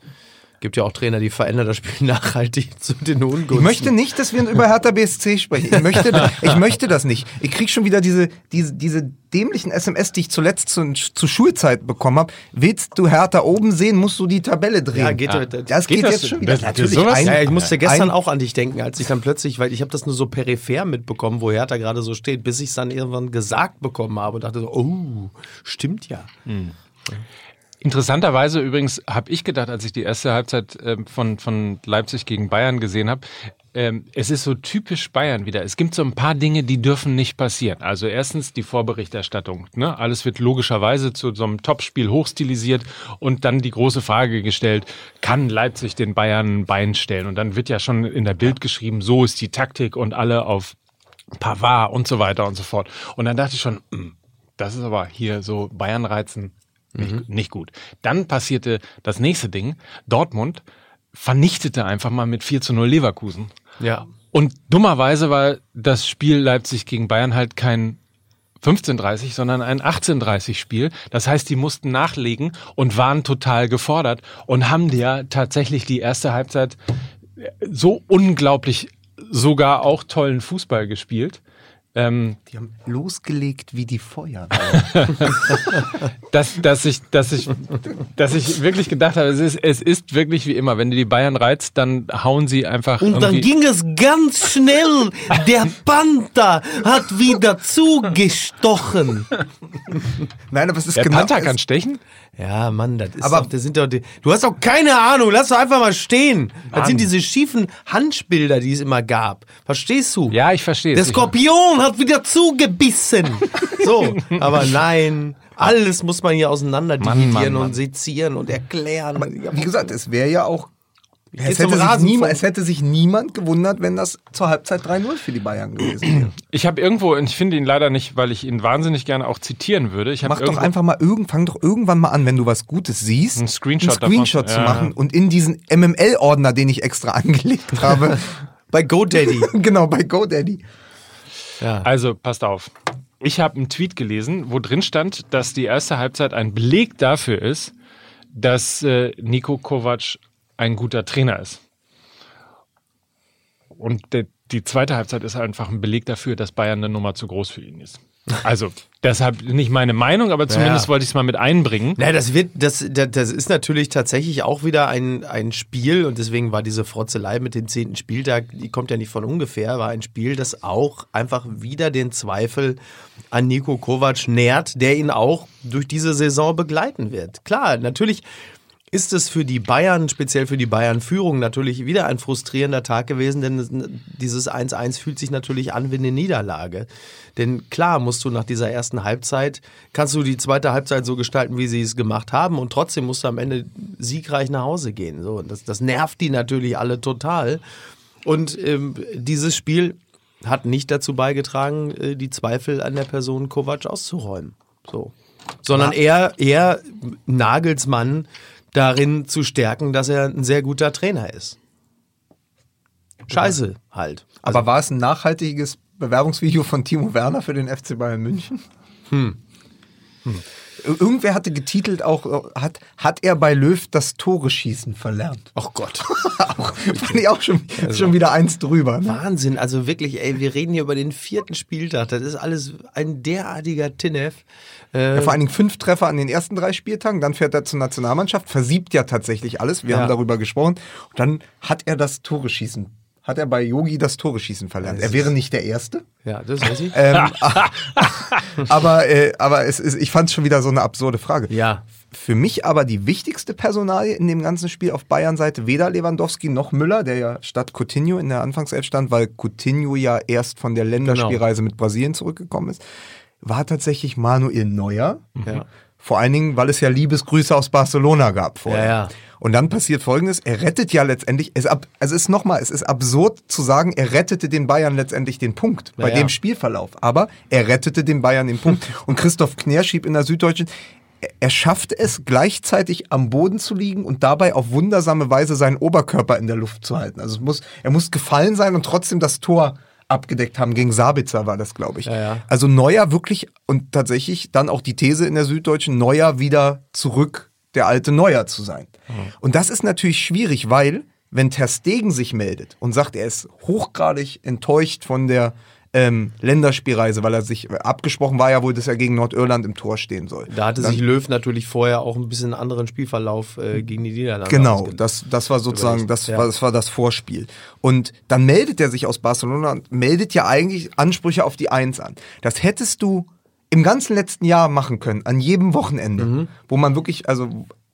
Gibt ja auch Trainer, die verändern das Spiel nachhaltig zu den Ungunsten. Ich möchte nicht, dass wir über Hertha BSC sprechen. Ich möchte, ich möchte das nicht. Ich krieg schon wieder diese, diese, diese dämlichen SMS, die ich zuletzt zu, zu Schulzeit bekommen habe. Willst du Hertha oben sehen, musst du die Tabelle drehen. Ja, geht- das Geht geht, das- jetzt schon wieder. das- Natürlich sowas? ein, Ja, ich musste gestern ein, auch an dich denken, als ich dann plötzlich, weil ich habe das nur so peripher mitbekommen, wo Hertha gerade so steht, bis ich es dann irgendwann gesagt bekommen habe und dachte so, oh, stimmt ja. Interessanterweise übrigens habe ich gedacht, als ich die erste Halbzeit ähm, von, von Leipzig gegen Bayern gesehen habe, ähm, es ist so typisch Bayern wieder. Es gibt so ein paar Dinge, die dürfen nicht passieren. Also erstens die Vorberichterstattung. Ne? Alles wird logischerweise zu so einem Topspiel hochstilisiert und dann die große Frage gestellt, kann Leipzig den Bayern ein Bein stellen? Und dann wird ja schon in der Bild geschrieben, so ist die Taktik und alle auf Pavard und so weiter und so fort. Und dann dachte ich schon, hm, das ist aber hier so Bayern reizen nicht, nicht gut. Dann passierte das nächste Ding. Dortmund vernichtete einfach mal mit 4 zu 0 Leverkusen. Ja. Und dummerweise war das Spiel Leipzig gegen Bayern halt kein 15:30, sondern ein 18:30 Spiel. Das heißt, die mussten nachlegen und waren total gefordert und haben ja tatsächlich die erste Halbzeit so unglaublich sogar auch tollen Fußball gespielt. Ähm, die haben losgelegt wie die Feuerwehr. dass, dass ich, dass ich, dass ich wirklich gedacht habe, es ist, es ist wirklich wie immer. Wenn du die Bayern reizt, dann hauen sie einfach. Und dann ging es ganz schnell. Der Panther hat wieder zugestochen. Nein, aber es ist der genau. Panther es- kann stechen? Ja, Mann, das ist Aber- doch, das sind doch die, du hast doch keine Ahnung, lass doch einfach mal stehen. Das sind diese schiefen Handbilder, die es immer gab. Verstehst du? Ja, ich verstehe Der Skorpion hat wieder zugebissen. So, aber nein, alles muss man hier auseinander Mann, dividieren Mann, Mann. und sezieren und erklären. Wie gesagt, es wäre ja auch. Es hätte, niemand, es hätte sich niemand gewundert, wenn das zur Halbzeit 3-0 für die Bayern gewesen wäre. Ich habe irgendwo, und ich finde ihn leider nicht, weil ich ihn wahnsinnig gerne auch zitieren würde. Ich habe Mach doch einfach mal irgend, fang doch irgendwann mal an, wenn du was Gutes siehst, Ein Screenshot einen Screenshot davon. zu Ja. machen und in diesen MML-Ordner, den ich extra angelegt habe, Bei GoDaddy. genau bei GoDaddy. Ja. Also, passt auf. ich habe einen Tweet gelesen, wo drin stand, dass die erste Halbzeit ein Beleg dafür ist, dass äh, Nico Kovac ein guter Trainer ist. Und der, die zweite Halbzeit ist einfach ein Beleg dafür, dass Bayern eine Nummer zu groß für ihn ist. Also, deshalb nicht meine Meinung, aber zumindest Ja. wollte ich es mal mit einbringen. Na, das wird, das, das, das ist natürlich tatsächlich auch wieder ein, ein Spiel und deswegen war diese Frotzelei mit dem zehnten Spieltag, die kommt ja nicht von ungefähr, war ein Spiel, das auch einfach wieder den Zweifel an Nico Kovac nährt, der ihn auch durch diese Saison begleiten wird. Klar, natürlich ist es für die Bayern, speziell für die Bayern-Führung, natürlich wieder ein frustrierender Tag gewesen, denn es- dieses 1-1 fühlt sich natürlich an wie eine Niederlage. Denn klar musst du nach dieser ersten Halbzeit, kannst du die zweite Halbzeit so gestalten, wie sie es gemacht haben und trotzdem musst du am Ende siegreich nach Hause gehen. So, das, das nervt die natürlich alle total. Und ähm, dieses Spiel hat nicht dazu beigetragen, äh, die Zweifel an der Person Kovac auszuräumen. So. Sondern eher, eher Nagelsmann darin zu stärken, dass er ein sehr guter Trainer ist. Scheiße halt. Aber war es ein nachhaltiges Bewerbungsvideo von Timo Werner für den FC Bayern München? Hm. Irgendwer hatte getitelt auch, äh, hat, hat er bei Löw das Tore schießen verlernt. Oh Gott. auch, fand ich auch schon, schon wieder eins drüber. Ne? Wahnsinn, also wirklich, ey, wir reden hier über den vierten Spieltag. Das ist alles ein derartiger Tinnef. Äh, Ja, vor allen Dingen fünf Treffer an den ersten drei Spieltagen, dann fährt er zur Nationalmannschaft, versiebt ja tatsächlich alles, wir Ja. haben darüber gesprochen. Und dann hat er das Tore schießen, hat er bei Yogi das Tore schießen verlernt. Er wäre nicht der Erste. ja, das weiß ich. Ähm, aber äh, aber es ist, ich fand es schon wieder so eine absurde Frage. Ja. Für mich aber die wichtigste Personalie in dem ganzen Spiel auf Bayern-Seite weder Lewandowski noch Müller, der ja statt Coutinho in der Anfangself stand, weil Coutinho ja erst von der Länderspielreise mit Brasilien zurückgekommen ist, war tatsächlich Manuel Neuer. Ja. Vor allen Dingen, weil es ja Liebesgrüße aus Barcelona gab vorher. Ja, ja. Und dann passiert Folgendes: Er rettet ja letztendlich. Es, ab, also es ist nochmal, es ist absurd zu sagen, er rettete den Bayern letztendlich den Punkt bei Ja, dem. Spielverlauf. Aber er rettete den Bayern den Punkt. Und Christoph Kner schrieb in der Süddeutschen, er- schaffte es gleichzeitig am Boden zu liegen und dabei auf wundersame Weise seinen Oberkörper in der Luft zu halten. Also es muss, er muss gefallen sein und trotzdem das Tor abgedeckt haben. Gegen Sabitzer war das, glaube ich. Ja, ja. Also Neuer wirklich und tatsächlich dann auch die These in der Süddeutschen, Neuer wieder zurück der alte Neuer zu sein. Und das ist natürlich schwierig, weil wenn Ter Stegen sich meldet und sagt, er ist hochgradig enttäuscht von der ähm, Länderspielreise, weil er sich abgesprochen war ja wohl, dass er gegen Nordirland im Tor stehen soll. Da hatte Dann- sich Löw natürlich vorher auch ein bisschen anderen Spielverlauf äh, gegen die Niederlande Genau, das, das war sozusagen, das, ja. war, das war das Vorspiel. Und dann meldet er sich aus Barcelona und meldet ja eigentlich Ansprüche auf die Eins an. Das hättest du im ganzen letzten Jahr machen können, an jedem Wochenende, Mhm. wo man wirklich, also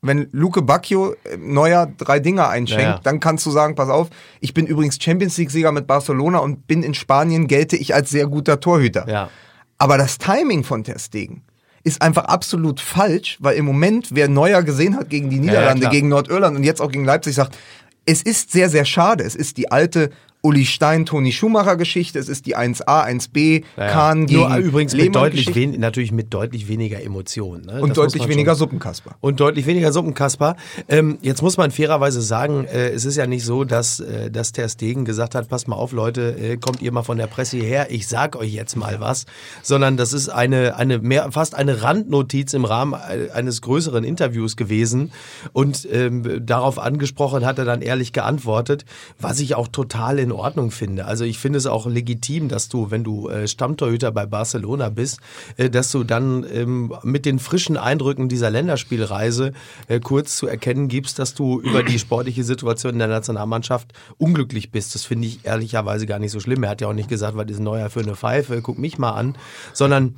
wenn Luke Bacchio neuer drei Dinger einschenkt, Ja, ja. dann kannst du sagen, pass auf, ich bin übrigens Champions League-Sieger mit Barcelona und bin in Spanien, gelte ich als sehr guter Torhüter. Ja. Aber das Timing von Ter Stegen ist einfach absolut falsch, weil im Moment, wer Neuer gesehen hat gegen die Niederlande, klar. gegen Nordirland und jetzt auch gegen Leipzig, sagt, es ist sehr, sehr schade. Es ist die alte Uli Stein, Toni Schumacher Geschichte. Es ist die 1A, 1B, Ja, ja. Kahn gegen Nur übrigens mit deutlich, wen, natürlich mit deutlich weniger Emotionen. Ne? Das und muss deutlich weniger Suppenkasper. Und deutlich weniger Suppenkasper. Ähm, jetzt muss man fairerweise sagen, äh, es ist ja nicht so, dass, äh, dass Ter Stegen gesagt hat, passt mal auf Leute, äh, kommt ihr mal von der Presse hierher, ich sag euch jetzt mal was. Sondern das ist eine, eine mehr, fast eine Randnotiz im Rahmen äh, eines größeren Interviews gewesen. Und ähm, darauf angesprochen hat er dann ehrlich geantwortet, was ich auch total in Ordnung finde. Also ich finde es auch legitim, dass du, wenn du äh, Stammtorhüter bei Barcelona bist, äh, dass du dann ähm, mit den frischen Eindrücken dieser Länderspielreise äh, kurz zu erkennen gibst, dass du über die sportliche Situation in der Nationalmannschaft unglücklich bist. Das finde ich ehrlicherweise gar nicht so schlimm. Er hat ja auch nicht gesagt, was ist ein neuer für eine Pfeife, guck mich mal an, sondern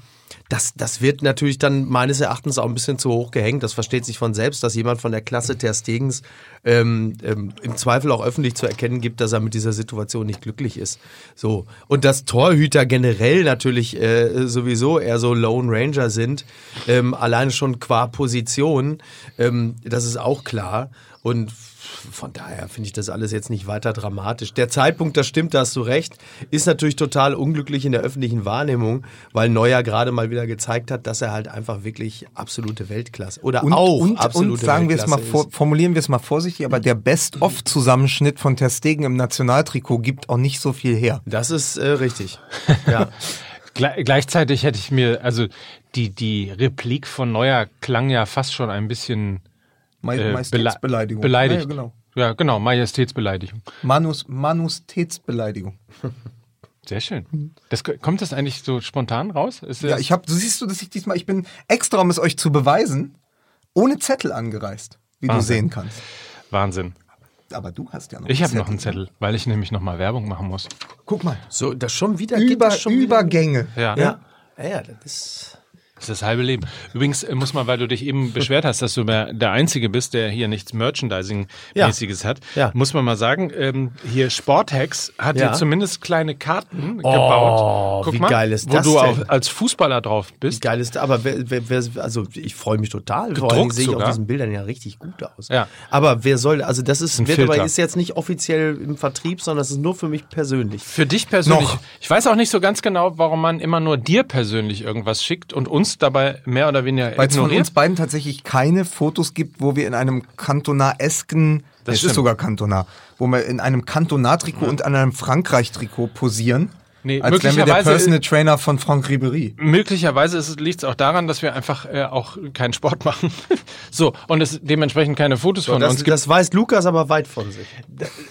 das, das wird natürlich dann meines Erachtens auch ein bisschen zu hoch gehängt. Das versteht sich von selbst, dass jemand von der Klasse Ter Stegens ähm, ähm, im Zweifel auch öffentlich zu erkennen gibt, dass er mit dieser Situation nicht glücklich ist. So und dass Torhüter generell natürlich äh, sowieso eher so Lone Ranger sind, ähm, alleine schon qua Position, ähm, das ist auch klar. Und von daher finde ich das alles jetzt nicht weiter dramatisch. Der Zeitpunkt, das stimmt, da hast du recht, ist natürlich total unglücklich in der öffentlichen Wahrnehmung, weil Neuer gerade mal wieder gezeigt hat, dass er halt einfach wirklich absolute Weltklasse oder Und, auch und, absolute und sagen wir es mal, vor, formulieren wir es mal vorsichtig, aber der Best-of-Zusammenschnitt von Ter Stegen im Nationaltrikot gibt auch nicht so viel her. Das ist äh, richtig. Ja. Gle gleichzeitig hätte ich mir, also die, die Replik von Neuer klang ja fast schon ein bisschen Ma äh, Majestätsbeleidigung. beleidigt. Ja, genau. Ja, genau, Majestätsbeleidigung. Manus, Manustätsbeleidigung. Sehr schön. Das, kommt das eigentlich so spontan raus? Ist Ja, ich hab, du siehst du, dass ich diesmal, ich bin extra, um es euch zu beweisen, ohne Zettel angereist, wie du Wahnsinn. sehen kannst. Wahnsinn. Aber du hast ja noch Ich habe noch einen Zettel, weil ich nämlich noch mal Werbung machen muss. Guck mal. So, das schon wieder geht Über, das schon wieder- Übergänge. Ja. Ja. Ja, ja, das ist. Das ist das halbe Leben. Übrigens äh, muss man, weil du dich eben beschwert hast, dass du der Einzige bist, der hier nichts Merchandising-mäßiges hat, Ja. muss man mal sagen, ähm, hier Sporthex hat Ja. ja zumindest kleine Karten gebaut. wie geil ist wo das du denn? auch als Fußballer drauf Wie bist. geil ist das? Aber wer, wer, wer, also ich freue mich total. Vor Gedruckt allen Dingen sehe ich auf sogar. diesen Bildern ja richtig gut aus. Ja. Aber wer soll, also das ist, Ein wird aber Filter. ist jetzt nicht offiziell im Vertrieb, sondern das ist nur für mich persönlich. Für dich persönlich. Noch. Ich weiß auch nicht so ganz genau, warum man immer nur dir persönlich irgendwas schickt und uns dabei mehr oder weniger Weil es von uns beiden tatsächlich keine Fotos gibt, wo wir in einem kantonaresken, Das es stimmt. ist sogar Kantonar, wo wir in einem Kantonar-Trikot und an einem Frankreich-Trikot posieren. Nee, als wären wir der möglicherweise- Personal Trainer von Franck Ribéry. Möglicherweise liegt es auch daran, dass wir einfach äh, auch keinen Sport machen. so, und es dementsprechend keine Fotos von Das, uns gibt. das weiß Lukas aber weit von sich.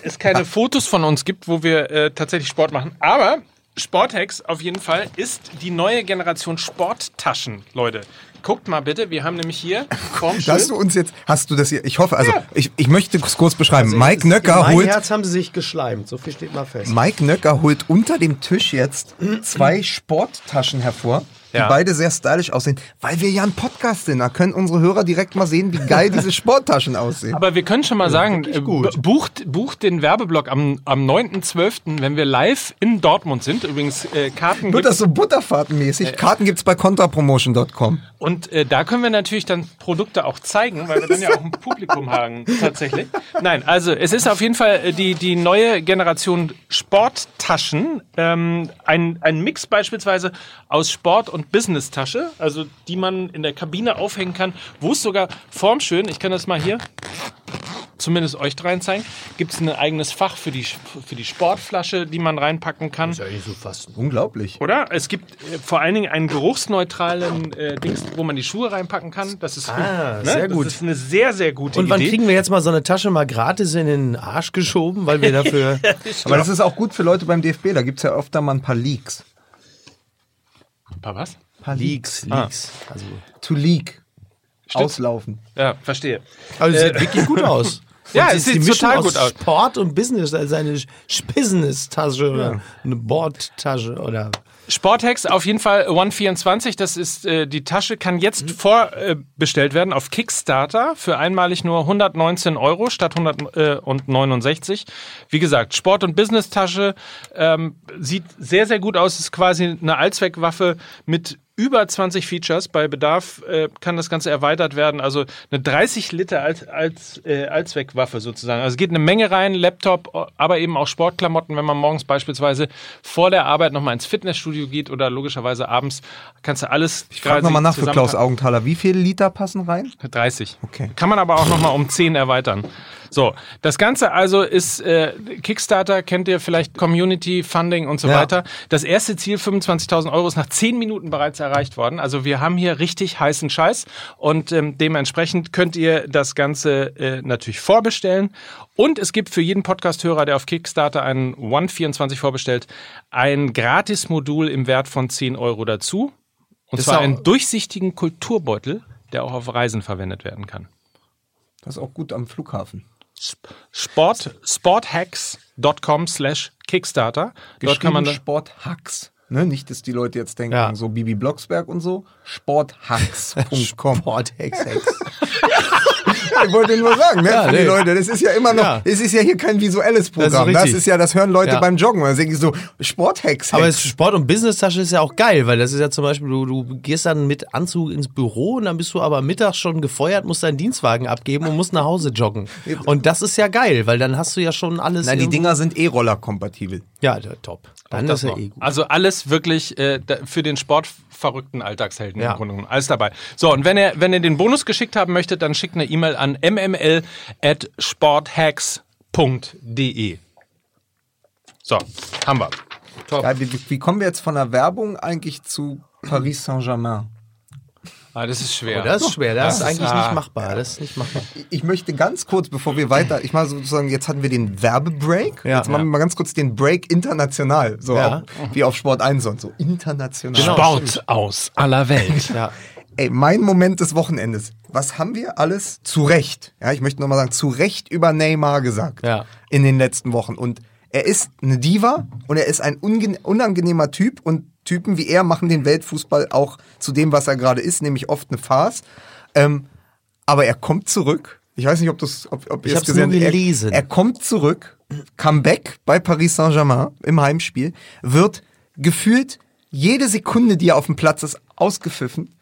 es keine Fotos von uns gibt, wo wir äh, tatsächlich Sport machen. Aber Sporthex auf jeden Fall ist die neue Generation Sporttaschen, Leute. Guckt mal bitte, wir haben nämlich hier Hast Formschild. du uns jetzt, hast du das hier, ich hoffe, also Ja. ich, ich möchte es kurz beschreiben. Also Mike Nöcker in mein holt, Herz haben sie sich geschleimt, so viel steht mal fest. Mike Nöcker holt unter dem Tisch jetzt zwei Sporttaschen hervor, die Ja. beide sehr stylisch aussehen, weil wir ja ein Podcast sind. Da können unsere Hörer direkt mal sehen, wie geil diese Sporttaschen aussehen. Aber wir können schon mal sagen, äh, bucht, bucht den Werbeblock am, am 9.12., wenn wir live in Dortmund sind. Übrigens, äh, Karten Wird gibt das so butterfahrtenmäßig? Karten gibt's bei contrapromotion.com. Und äh, da können wir natürlich dann Produkte auch zeigen, weil wir dann ja auch ein Publikum haben, tatsächlich. Nein, also es ist auf jeden Fall äh, die, die neue Generation Sporttaschen. Ähm, ein, ein Mix beispielsweise aus Sport- und Business-Tasche, also die man in der Kabine aufhängen kann, wo es sogar formschön, ich kann das mal hier zumindest euch dreien zeigen, gibt es ein eigenes Fach für die, für die Sportflasche, die man reinpacken kann. eigentlich so fast. Unglaublich. Oder? Es gibt äh, vor allen Dingen einen geruchsneutralen äh, Dings, wo man die Schuhe reinpacken kann. Das ist, Ah, sehr gut. Das ist eine sehr, sehr gute Und wann Idee. kriegen wir jetzt mal so eine Tasche mal gratis in den Arsch geschoben, weil wir dafür. Aber das ist auch gut für Leute beim DFB. Da gibt's ja öfter mal ein paar Leaks. Paar was? Paar Leaks, Ah. Leaks. Also, To leak. Auslaufen. Ja, verstehe. also sieht wirklich gut aus. Ja, es sieht total gut aus. Sport und Business, also eine Business-Tasche oder eine Bordtasche oder. Sporthex auf jeden Fall One24, das ist äh, die Tasche, kann jetzt vorbestellt äh, werden auf Kickstarter für einmalig nur 119 Euro statt 169. Wie gesagt, Sport- und Business-Tasche ähm, sieht sehr, sehr gut aus, ist quasi eine Allzweckwaffe mit über 20 Features. Bei Bedarf äh, kann das Ganze erweitert werden. Also eine 30 Liter als, als äh, Allzweckwaffe sozusagen. Also es geht eine Menge rein, Laptop, aber eben auch Sportklamotten, wenn man morgens beispielsweise vor der Arbeit nochmal ins Fitnessstudio geht oder logischerweise abends, kannst du alles Ich frage nochmal nach für Klaus. Augenthaler. Wie viele Liter passen rein? 30. Okay. Kann man aber auch nochmal um 10 erweitern. So, das Ganze also ist äh, Kickstarter, kennt ihr vielleicht Community, Funding und so Ja. weiter. Das erste Ziel, 25.000 Euro, ist nach 10 Minuten bereits erreicht worden. Also wir haben hier richtig heißen Scheiß und ähm, dementsprechend könnt ihr das Ganze äh, natürlich vorbestellen. Und es gibt für jeden Podcast-Hörer, der auf Kickstarter einen One24 vorbestellt, ein Gratis-Modul im Wert von 10 Euro dazu. Und Das zwar einen durchsichtigen Kulturbeutel, der auch auf Reisen verwendet werden kann. Das ist auch gut am Flughafen. Sport, sporthacks.com slash Kickstarter. Dort kann man Sporthacks. Ne? Nicht, dass die Leute jetzt denken, Ja. so Bibi Blocksberg und so. Sporthacks.com. Hex. ich wollte nur sagen, ne? Ja, für die nee. Leute, das ist ja immer noch, Ja. es ist ja hier kein visuelles Programm. Das ist, richtig. ja, das hören Leute Ja. beim Joggen. Die so, Sporthacks. Aber es Sport- und Business-Tasche ist ja auch geil, weil das ist ja zum Beispiel, du, du gehst dann mit Anzug ins Büro und dann bist du aber mittags schon gefeuert, musst deinen Dienstwagen abgeben und musst nach Hause joggen. Und das ist ja geil, weil dann hast du ja schon alles. Nein, die Dinger sind E-Roller kompatibel. Ja, top. Dann das ist ja eh gut. Also alles wirklich äh, für den sportverrückten Alltagshelden Ja. im Grunde genommen. Alles dabei. So, und wenn ihr, wenn ihr den Bonus geschickt haben möchtet, dann schickt eine E-Mail an mml.sporthacks.de. So, haben wir. Ja, wie, wie kommen wir jetzt von der Werbung eigentlich zu Paris Saint-Germain? Ah, das ist schwer. Oh, das ist schwer, das, Das ist ist- eigentlich ah. nicht machbar. Das ist nicht machbar. Ich möchte ganz kurz, bevor wir weiter, ich mal sozusagen, jetzt hatten wir den Werbebreak. Ja. jetzt machen wir mal ganz kurz den Break international. So Ja. auch, wie auf Sport 1 und so. International. Genau. Sport aus aller Welt. Ja. Ey, mein Moment des Wochenendes. Was haben wir alles zu Recht, ja, ich möchte nochmal sagen, zu Recht über Neymar gesagt Ja. in den letzten Wochen. Und er ist eine Diva und er ist ein unangenehmer Typ und Typen wie er machen den Weltfußball auch zu dem, was er gerade ist, nämlich oft eine Farce. Ähm, aber er kommt zurück. Ich weiß nicht, ob, du's, ob, ob Ich ihr es gesehen habt. Er, er kommt zurück, Comeback bei Paris Saint-Germain im Heimspiel, wird gefühlt jede Sekunde, die er auf dem Platz ist, ausgepfiffen.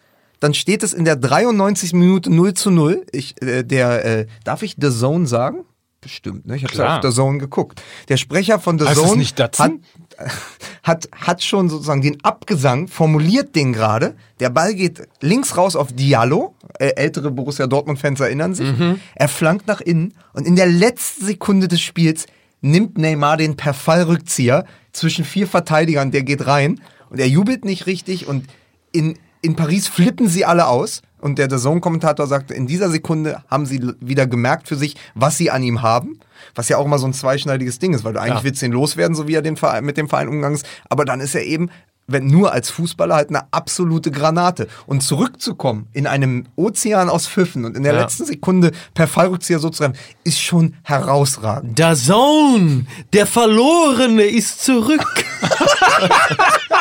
Dann steht es in der 93. Minute 0 zu 0. Ich, äh, der, äh, darf ich The Zone sagen? Bestimmt, ne? Ich habe ja auf The Zone geguckt. Der Sprecher von The Heißt Zone nicht hat, hat, hat schon sozusagen den Abgesang, formuliert den gerade. Der Ball geht links raus auf Diallo. Äh, ältere Borussia Dortmund-Fans erinnern sich. Er flankt nach innen und in der letzten Sekunde des Spiels nimmt Neymar den per Fallrückzieher zwischen vier Verteidigern. Der geht rein und er jubelt nicht richtig und in, in Paris flippen sie alle aus. Und der DAZN-Kommentator sagte, in dieser Sekunde haben sie wieder gemerkt für sich, was sie an ihm haben. Was ja auch immer so ein zweischneidiges Ding ist, weil du eigentlich Ja. willst den loswerden, so wie er den Verein, mit dem Verein umgegangen ist. Aber dann ist er eben, wenn nur als Fußballer halt eine absolute Granate. Und zurückzukommen in einem Ozean aus Pfiffen und in der Ja. letzten Sekunde per Fallrückzieher so zu rennen, ist schon herausragend. Dazone, der Verlorene ist zurück.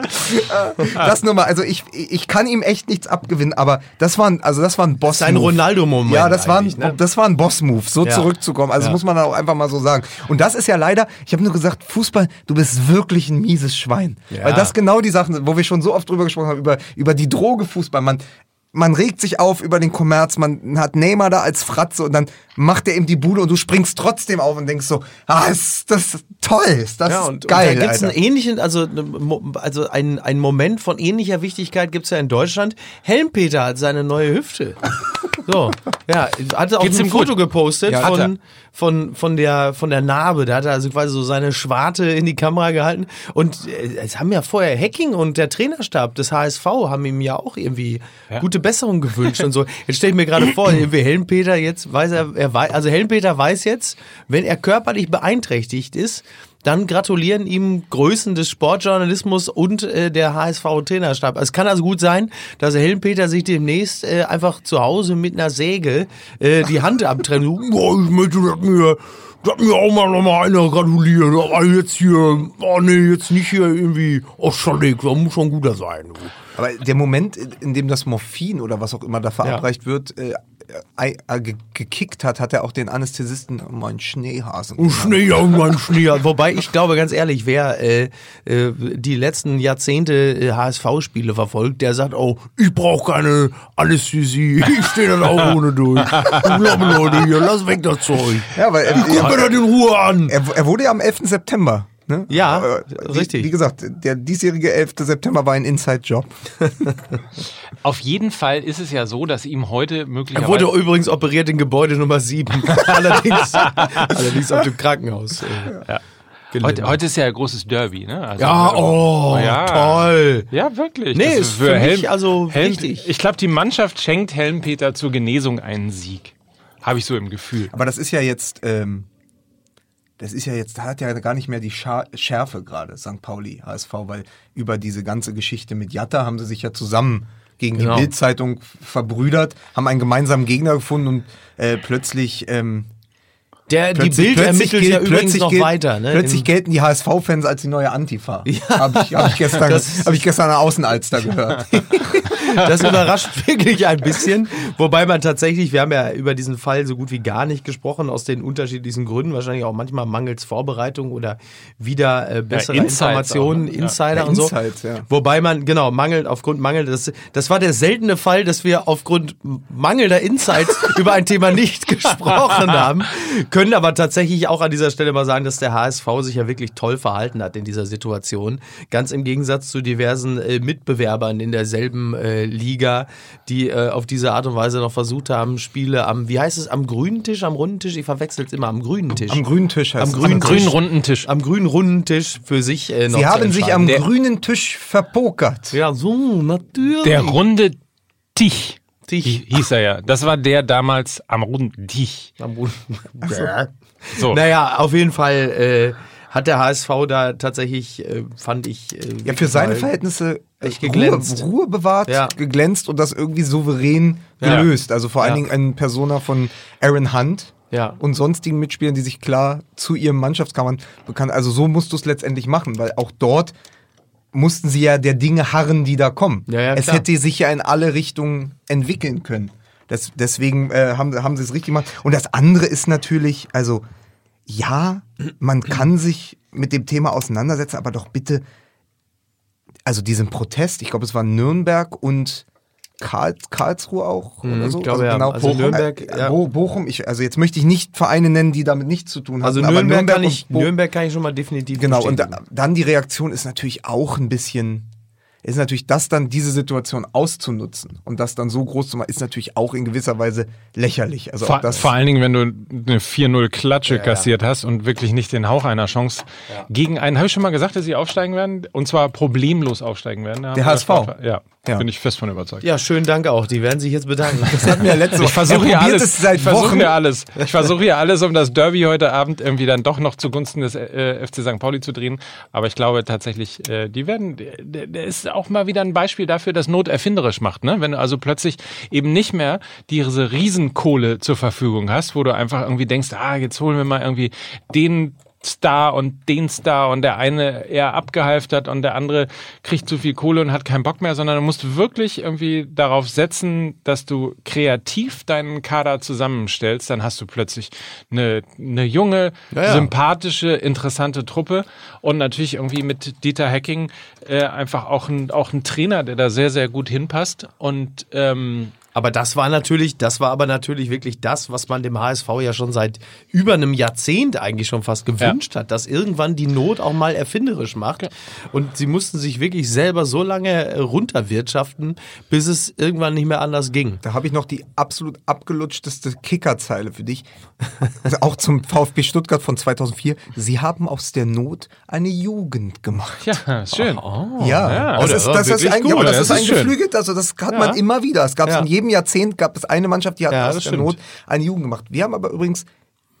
Das nur mal, also ich, ich kann ihm echt nichts abgewinnen, aber das war ein, also das war ein Boss. ist ein Ronaldo-Moment Ja, das war ein, ne? das war ein Boss-Move, so Ja. zurückzukommen. Also Ja. muss man auch einfach mal so sagen. Und das ist ja leider, ich habe nur gesagt, Fußball, du bist wirklich ein mieses Schwein. Ja. Weil das genau die Sachen sind, wo wir schon so oft drüber gesprochen haben, über, über die Droge Fußball. Man, man regt sich auf über den Kommerz, man hat Neymar da als Fratze und dann macht er ihm die Bude und du springst trotzdem auf und denkst so, ah, ist das toll, ist das Ja, und, geil, und da gibt's einen ähnlichen, also, also ein, ein Moment von ähnlicher Wichtigkeit gibt's ja in Deutschland. Helmpeter hat seine neue Hüfte. So, ja, hatte auch Geht's ein ihm gut? Foto gepostet Ja, hat er. von, von, von, der, von der Narbe. Da hat er also quasi so seine Schwarte in die Kamera gehalten. Und äh, es haben ja vorher Hacking und der Trainerstab des HSV haben ihm ja auch irgendwie gute Besserung gewünscht und so. Jetzt stelle ich mir gerade vor, irgendwie Helmpeter jetzt weiß er, er weiß, also Helmpeter weiß jetzt, wenn er körperlich beeinträchtigt ist, dann gratulieren ihm Größen des Sportjournalismus und äh, der HSV-Trainerstab. Es kann also gut sein, dass Helmpeter sich demnächst äh, einfach zu Hause mit einer Säge äh, die Hand abtrennt. "Oh, ich möchte, dass mir, dass mir auch mal noch mal einer gratuliert. Aber jetzt hier, oh nee, jetzt nicht hier irgendwie, oh Schalek, da muss schon guter sein. Aber der Moment, in dem das Morphin oder was auch immer da verabreicht wird, äh, gekickt hat, hat er auch den Anästhesisten oh, mein Schneehasen. Und Schnee, irgendwann Schnee. Wobei ich glaube, ganz ehrlich, wer äh, äh, die letzten Jahrzehnte äh, HSV-Spiele verfolgt, der sagt, oh, ich brauche keine Anästhesie. Ich stehe dann auch ohne durch. Ich glaube, Leute, hier, lass weg das Zeug. Ja, weil er, Guck mir das in Ruhe an. er, er wurde ja am 11. September. Ne? Ja, Äh, richtig. Wie, wie gesagt, der diesjährige 11. September war ein Inside-Job. Auf jeden Fall ist es ja so, dass ihm heute Er möglicherweise... wurde übrigens operiert in Gebäude Nummer 7. allerdings, allerdings auf dem Krankenhaus. Äh, Gelände. heute, heute ist ja ein großes Derby, ne? Also, ja, oh, ja. toll. Ja, wirklich. Nee, Das ist für mich also wichtig. Ich glaube, die Mannschaft schenkt Helmpeter zur Genesung einen Sieg. Habe ich so im Gefühl. Aber das ist ja jetzt, ähm, das ist ja jetzt, da hat ja gar nicht mehr die Schärfe gerade, St. Pauli, HSV, weil über diese ganze Geschichte mit Jatta haben sie sich ja zusammen gegen Genau. die Bildzeitung verbrüdert, haben einen gemeinsamen Gegner gefunden und äh, plötzlich, ähm, Der, die plötzlich, Bild ermittelt ja übrigens plötzlich noch gilt- weiter. Ne? Plötzlich gelten die HSV-Fans als die neue Antifa. Ja. Habe ich, hab ich, gestern, hab ich gestern an der Außenalster gehört. Das überrascht wirklich ein bisschen. Wobei man tatsächlich, wir haben ja über diesen Fall so gut wie gar nicht gesprochen, aus den unterschiedlichsten Gründen. Wahrscheinlich auch manchmal mangels Vorbereitung oder wieder äh, bessere Ja, Informationen, auch, ne? Insider Ja, und so. Insights, ja. Wobei man, genau, mangelt, aufgrund Mangel, das, das war der seltene Fall, dass wir aufgrund mangelnder Insights über ein Thema nicht gesprochen haben. Können aber tatsächlich auch an dieser Stelle mal sagen, dass der HSV sich ja wirklich toll verhalten hat in dieser Situation. Ganz im Gegensatz zu diversen äh, Mitbewerbern in derselben äh, äh, Liga, die äh, auf diese Art und Weise noch versucht haben, Spiele am, wie heißt es, am grünen Tisch, am runden Tisch, ich verwechsel es immer, am grünen Tisch. Am grünen Tisch heißt Am es. grünen Am Tisch. grünen runden Tisch. am grünen runden Tisch für sich äh, noch Sie zu haben sich am entscheiden. grünen Tisch verpokert. Ja, so, natürlich. Der runde Tich. Tisch. hi- Hieß er ja. Das war der damals am runden Tich. Am runden So. Naja, auf jeden Fall äh, hat der HSV da tatsächlich, äh, fand ich. Äh, Ja, für seine Verhältnisse äh, echt Ruhe, geglänzt. Ruhe bewahrt, Ja. geglänzt und das irgendwie souverän Ja. gelöst. Also vor allen Ja. Dingen eine Persona von Aaron Hunt Ja. und sonstigen Mitspielern, die sich klar zu ihrem Mannschaftskammern bekannt. Also so musst du es letztendlich machen, weil auch dort mussten sie ja der Dinge harren, die da kommen. Ja, ja, es hätte sich ja in alle Richtungen entwickeln können. Das, deswegen äh, haben, haben sie es richtig gemacht. Und das andere ist natürlich, also ja, man kann sich mit dem Thema auseinandersetzen, aber doch bitte, also diesen Protest, ich glaube, es war Nürnberg und Karl, Karlsruhe auch Mhm, oder so. ich glaube, ja. Also Bochum, Nürnberg, äh, ja. Bo Bochum, ich, also jetzt möchte ich nicht Vereine nennen, die damit nichts zu tun haben. Also aber Nürnberg, kann ich, Nürnberg kann ich schon mal definitiv Genau, und da, dann die Reaktion ist natürlich auch ein bisschen, ist natürlich das dann, diese Situation auszunutzen und das dann so groß zu machen, ist natürlich auch in gewisser Weise lächerlich. Also Vor, auch das, vor allen Dingen, wenn du eine 4-0-Klatsche kassiert hast und wirklich nicht den Hauch einer Chance gegen einen, habe ich schon mal gesagt, dass sie aufsteigen werden? Und zwar problemlos aufsteigen werden. Der HSV? Ja, Ja. bin ich fest von überzeugt. Ja, schönen Dank auch. Die werden sich jetzt bedanken. das hatten wir ja letzte Ich Woche. versuche Er hier probiert alles. es seit ich versuche hier alles. Ich versuche hier alles, um das Derby heute Abend irgendwie dann doch noch zugunsten des äh, FC St. Pauli zu drehen. Aber ich glaube tatsächlich, äh, die werden, der, der ist auch mal wieder ein Beispiel dafür, dass Not erfinderisch macht. Ne? Wenn du also plötzlich eben nicht mehr diese Riesenkohle zur Verfügung hast, wo du einfach irgendwie denkst, ah, jetzt holen wir mal irgendwie den Star und den Star und der eine eher abgehalftert und der andere kriegt zu viel Kohle und hat keinen Bock mehr, sondern du musst wirklich irgendwie darauf setzen, dass du kreativ deinen Kader zusammenstellst, dann hast du plötzlich eine, eine junge, Ja, ja. sympathische, interessante Truppe und natürlich irgendwie mit Dieter Hecking äh, einfach auch ein, auch ein Trainer, der da sehr, sehr gut hinpasst und ähm, Aber das war natürlich, das war aber natürlich wirklich das, was man dem HSV ja schon seit über einem Jahrzehnt eigentlich schon fast gewünscht hat, dass irgendwann die Not auch mal erfinderisch macht. Und sie mussten sich wirklich selber so lange äh, runterwirtschaften, bis es irgendwann nicht mehr anders ging. Da habe ich noch die absolut abgelutschteste Kickerzeile für dich. Also auch zum VfB Stuttgart von 2004. Sie haben aus der Not eine Jugend gemacht. ja, schön. Ja, ja. das Oh, ist, das ist aber das, ist ein schön. geflügelt, also das hat Ja. man immer wieder. Es gab Ja. in jedem Jahrzehnt gab es eine Mannschaft, die hat Ja, aus der. Not eine Jugend gemacht. Wir haben aber übrigens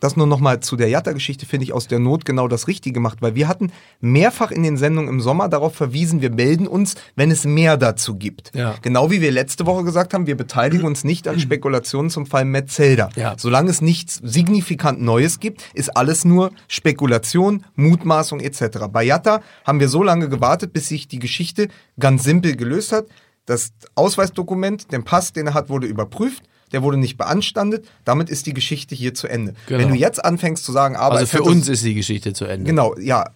das nur nochmal zu der Jatta-Geschichte, finde ich, aus der Not genau das Richtige gemacht, weil wir hatten mehrfach in den Sendungen im Sommer darauf verwiesen, wir melden uns, wenn es mehr dazu gibt. Ja. Genau wie wir letzte Woche gesagt haben, wir beteiligen uns nicht an Spekulationen zum Fall Metzelder. Ja. Solange es nichts signifikant Neues gibt, ist alles nur Spekulation, Mutmaßung etc. Bei Jatta haben wir so lange gewartet, bis sich die Geschichte ganz simpel gelöst hat. Das Ausweisdokument, den Pass, den er hat, wurde überprüft. Der wurde nicht beanstandet. Damit ist die Geschichte hier zu Ende. Genau. Wenn du jetzt anfängst zu sagen, aber Also für uns ist die Geschichte zu Ende. Genau, ja.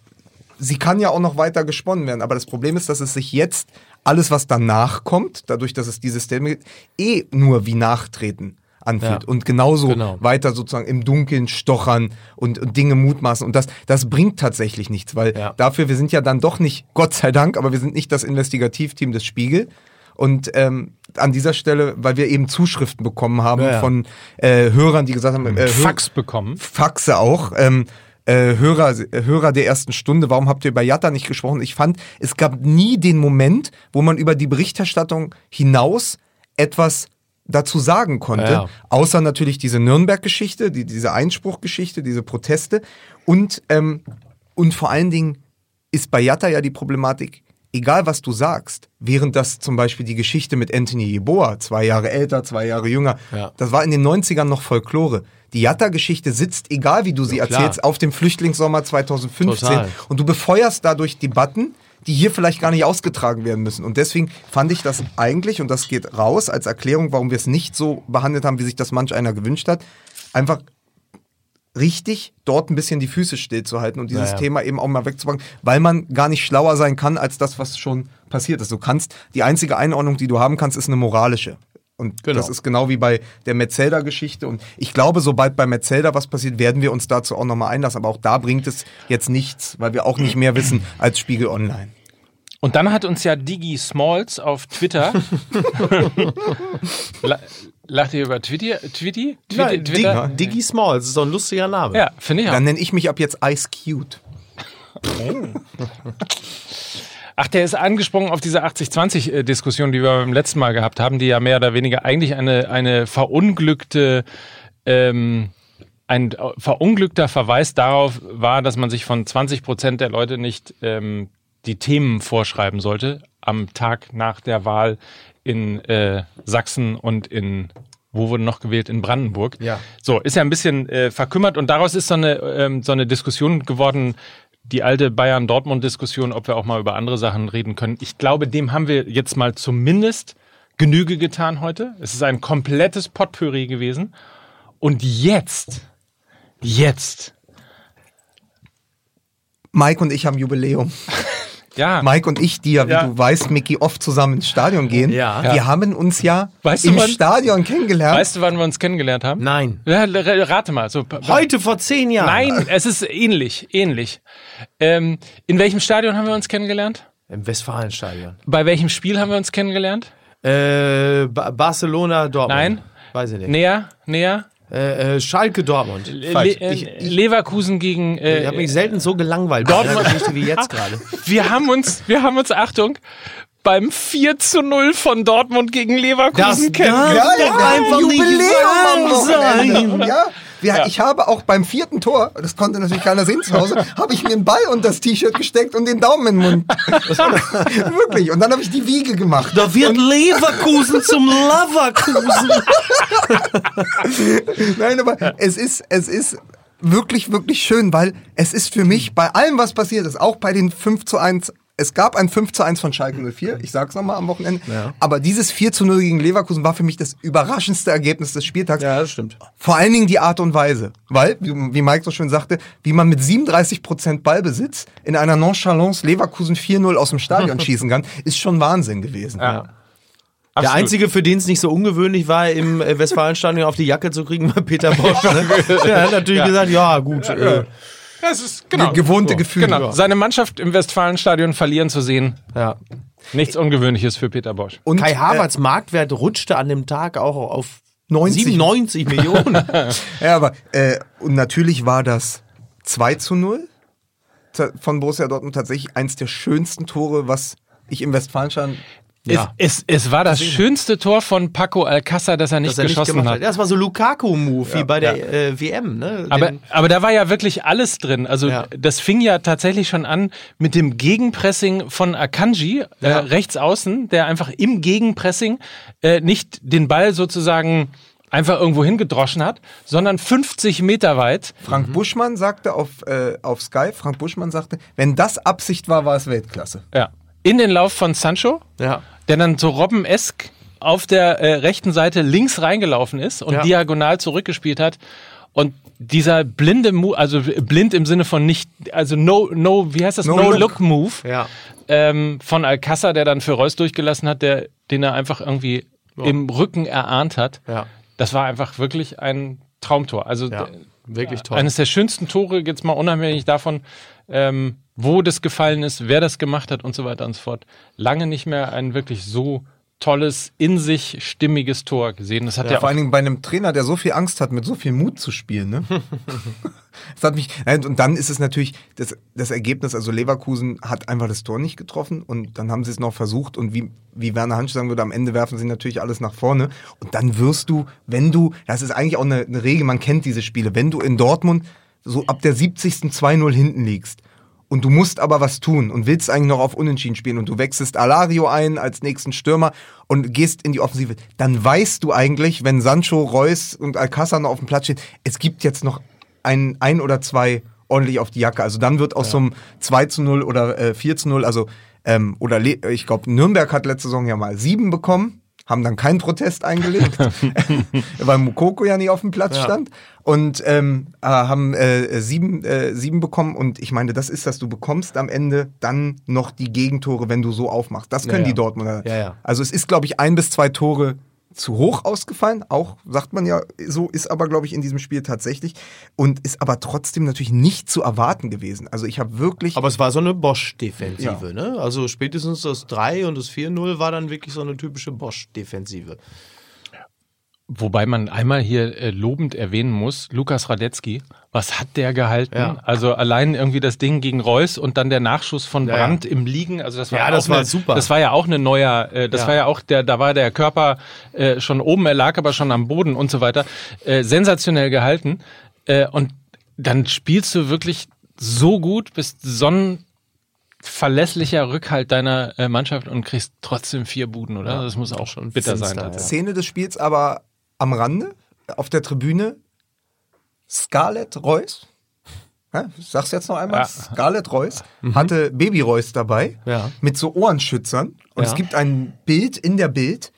Sie kann ja auch noch weiter gesponnen werden, aber das Problem ist, dass es sich jetzt alles, was danach kommt, dadurch, dass es dieses Statement gibt, eh nur wie Nachtreten anfühlt Ja. und genauso Genau. weiter sozusagen im Dunkeln stochern und, und Dinge mutmaßen und das, das bringt tatsächlich nichts, weil Ja. dafür, wir sind ja dann doch nicht, Gott sei Dank, aber wir sind nicht das Investigativteam des Spiegel und ähm, an dieser Stelle, weil wir eben Zuschriften bekommen haben Ja, ja. von äh, Hörern, die gesagt haben, äh, Hör- Fax bekommen. Faxe auch. Ähm, äh, Hörer, Hörer der ersten Stunde, warum habt ihr über Jatta nicht gesprochen? Ich fand, es gab nie den Moment, wo man über die Berichterstattung hinaus etwas dazu sagen konnte. Ja. Außer natürlich diese Nürnberg-Geschichte, die, diese Einspruchgeschichte, diese Proteste. Und, ähm, und vor allen Dingen ist bei Jatta ja die Problematik, egal was du sagst, während das zum Beispiel die Geschichte mit Anthony Yeboah, zwei Jahre älter, zwei Jahre jünger, Ja. das war in den 90ern noch Folklore. Die Jatta-Geschichte sitzt, egal wie du sie klar. erzählst, auf dem Flüchtlingssommer 2015 Total. und du befeuerst dadurch Debatten, die hier vielleicht gar nicht ausgetragen werden müssen. Und deswegen fand ich das eigentlich, und das geht raus als Erklärung, warum wir es nicht so behandelt haben, wie sich das manch einer gewünscht hat, einfach richtig dort ein bisschen die Füße stillzuhalten und dieses Naja. Thema eben auch mal wegzupacken, weil man gar nicht schlauer sein kann als das, was schon passiert ist. Du kannst, die einzige Einordnung, die du haben kannst, ist eine moralische. Und Genau. das ist genau wie bei der Metzelder-Geschichte. Und ich glaube, sobald bei Metzelder was passiert, werden wir uns dazu auch nochmal einlassen. Aber auch da bringt es jetzt nichts, weil wir auch nicht mehr wissen als Spiegel Online. Und dann hat uns ja Digi Smalls auf Twitter. La lacht ihr über Twitter? Twitter? Nein, Twitter? Dig, Diggy Smalls, ist doch ein lustiger Name. Ja, finde ich auch. Dann nenne ich mich ab jetzt Ice Cute. Ach, der ist angesprungen auf diese 80-20-Diskussion, die wir beim letzten Mal gehabt haben, die ja mehr oder weniger eigentlich eine, eine verunglückte, ähm, ein verunglückter Verweis darauf war, dass man sich von 20 Prozent der Leute nicht ähm, die Themen vorschreiben sollte am Tag nach der Wahl in äh, Sachsen und in wo wurde noch gewählt? In Brandenburg. Ja. So, ist ja ein bisschen äh, verkümmert und daraus ist so eine, ähm, so eine Diskussion geworden, die alte Bayern-Dortmund-Diskussion, ob wir auch mal über andere Sachen reden können. Ich glaube, dem haben wir jetzt mal zumindest Genüge getan heute. Es ist ein komplettes Potpourri gewesen. Und jetzt, jetzt, Mike und ich haben Jubiläum. ja, Mike und ich, die ja, wie Ja. du weißt, Mickey, oft zusammen ins Stadion gehen, Ja. wir haben uns ja Weißt du, im wann- Stadion kennengelernt. weißt du, wann wir uns kennengelernt haben? Nein. Rate mal. So, Heute vor zehn Jahren. Nein, es ist ähnlich, ähnlich. Ähm, in welchem Stadion haben wir uns kennengelernt? Im Westfalenstadion. Bei welchem Spiel haben wir uns kennengelernt? Äh, ba Barcelona, Dortmund. Nein. Weiß ich nicht. Näher, näher. Äh, äh, Schalke, Dortmund. Le Falsch. äh, ich ich, Leverkusen gegen. Äh, ich habe mich selten so gelangweilt Geschichte wie jetzt gerade. wir haben uns, wir haben uns, Achtung, beim 4 zu 0 von Dortmund gegen Leverkusen kennengelernt. ja, doch wir haben einfach nicht Jubiläum wahr Wochenende. sein. Ja, wir, ich habe auch beim vierten Tor, das konnte natürlich keiner sehen zu Hause, habe ich mir einen Ball unter das T-Shirt gesteckt und den Daumen in den Mund. Wirklich. Und dann habe ich die Wiege gemacht. Da wird Leverkusen zum Leverkusen. Nein, aber es ist, es ist wirklich, wirklich schön, weil es ist für mich bei allem, was passiert ist, auch bei den 5 zu 1, es gab ein 5 zu 1 von Schalke 04, ich sag's nochmal am Wochenende, aber dieses 4 zu 0 gegen Leverkusen war für mich das überraschendste Ergebnis des Spieltags. Ja, das stimmt. Vor allen Dingen die Art und Weise, weil, wie, Mike so schön sagte, wie man mit 37% Ballbesitz in einer Nonchalance Leverkusen 4-0 aus dem Stadion schießen kann, ist schon Wahnsinn gewesen. Ja. Der Absolut. Einzige, für den es nicht so ungewöhnlich war, im äh, Westfalenstadion auf die Jacke zu kriegen, war Peter Bosch. Ne? Der hat natürlich gesagt, ja gut. Äh, Das ist genau. Ge gewohnte Gefühle. Genau. Seine Mannschaft im Westfalenstadion verlieren zu sehen, ja. nichts Ungewöhnliches für Peter Bosch. Und, Kai äh, Havertz Marktwert rutschte an dem Tag auch auf 90. 97 Millionen. Ja, aber äh, und natürlich war das 2 zu 0 ta- von Borussia Dortmund tatsächlich eins der schönsten Tore, was ich im Westfalenstadion Ja. Es, es, es war das schönste Tor von Paco Alcázar, das er nicht dass er nicht geschossen gemacht hat. hat. Ja, Das war so Lukaku-Move, wie bei der äh, WM. Ne? Aber, Den- aber da war ja wirklich alles drin. Also Ja. das fing ja tatsächlich schon an mit dem Gegenpressing von Akanji, äh, rechts außen, der einfach im Gegenpressing äh, nicht den Ball sozusagen einfach irgendwo hingedroschen hat, sondern 50 Meter weit. Frank Buschmann sagte auf, äh, auf Sky, Frank Buschmann sagte, wenn das Absicht war, war es Weltklasse. Ja. In den Lauf von Sancho, ja. Der dann so Robben-esk auf der äh, rechten Seite links reingelaufen ist und Ja. diagonal zurückgespielt hat. Und dieser blinde Move, also blind im Sinne von nicht, also no, no, wie heißt das? No No-Look-Move Ja. ähm, von Alcázar, der dann für Reus durchgelassen hat, der, den er einfach irgendwie im Rücken erahnt hat. Ja. Das war einfach wirklich ein Traumtor. Also Ja. Wirklich toll. eines der schönsten Tore, jetzt mal unabhängig davon, ähm, wo das gefallen ist, wer das gemacht hat und so weiter und so fort. Lange nicht mehr ein wirklich so tolles, in sich stimmiges Tor gesehen. Das hat ja, Ja, vor allen Dingen bei einem Trainer, der so viel Angst hat, mit so viel Mut zu spielen. Ne? das hat mich, und dann ist es natürlich das, das Ergebnis, also Leverkusen hat einfach das Tor nicht getroffen und dann haben sie es noch versucht und wie, wie Werner Hansch sagen würde, am Ende werfen sie natürlich alles nach vorne und dann wirst du, wenn du, das ist eigentlich auch eine, eine Regel, man kennt diese Spiele, wenn du in Dortmund so ab der 70. 2-0 hinten liegst und du musst aber was tun und willst eigentlich noch auf Unentschieden spielen und du wechselst Alario ein als nächsten Stürmer und gehst in die Offensive, dann weißt du eigentlich, wenn Sancho, Reus und Alcázar noch auf dem Platz stehen, es gibt jetzt noch ein, ein oder zwei ordentlich auf die Jacke. Also dann wird aus so einem 2 zu 0 oder äh, 4 zu 0, also ähm, oder ich glaube, Nürnberg hat letzte Saison ja mal sieben bekommen, haben dann keinen Protest eingelegt, weil Mukoko ja nicht auf dem Platz stand. Und ähm, äh, haben äh, sieben, äh, sieben bekommen. Und ich meine, das ist das, du bekommst am Ende dann noch die Gegentore, wenn du so aufmachst. Das können Ja, ja. die Dortmunder. Ja, ja. Also es ist, glaube ich, ein bis zwei Tore zu hoch ausgefallen. Auch sagt man ja, so ist aber, glaube ich, in diesem Spiel tatsächlich. Und ist aber trotzdem natürlich nicht zu erwarten gewesen. Also ich habe wirklich. Aber es war so eine Bosch-Defensive, ne? Also spätestens das 3 und das 4-0 war dann wirklich so eine typische Bosch-Defensive. Wobei man einmal hier äh, lobend erwähnen muss, Lukas Radetzky, was hat der gehalten? Ja. Also allein irgendwie das Ding gegen Reus und dann der Nachschuss von Ja, Brandt im Liegen. Also das war Ja, auch das war eine, super. Das war ja auch eine neuer, äh, das Ja. war ja auch der, da war der Körper äh, schon oben, er lag aber schon am Boden und so weiter. Äh, sensationell gehalten. Äh, und dann spielst du wirklich so gut, bist so ein verlässlicher Rückhalt deiner äh, Mannschaft und kriegst trotzdem vier Buden, oder? das muss auch schon bitter sein. Szene des Spiels aber am Rande, auf der Tribüne, Scarlett Reus, ja, ich sag's jetzt noch einmal, Ja. Scarlett Reus hatte Baby Reus dabei, Ja. mit so Ohrenschützern und Ja. es gibt ein Bild in der Bild,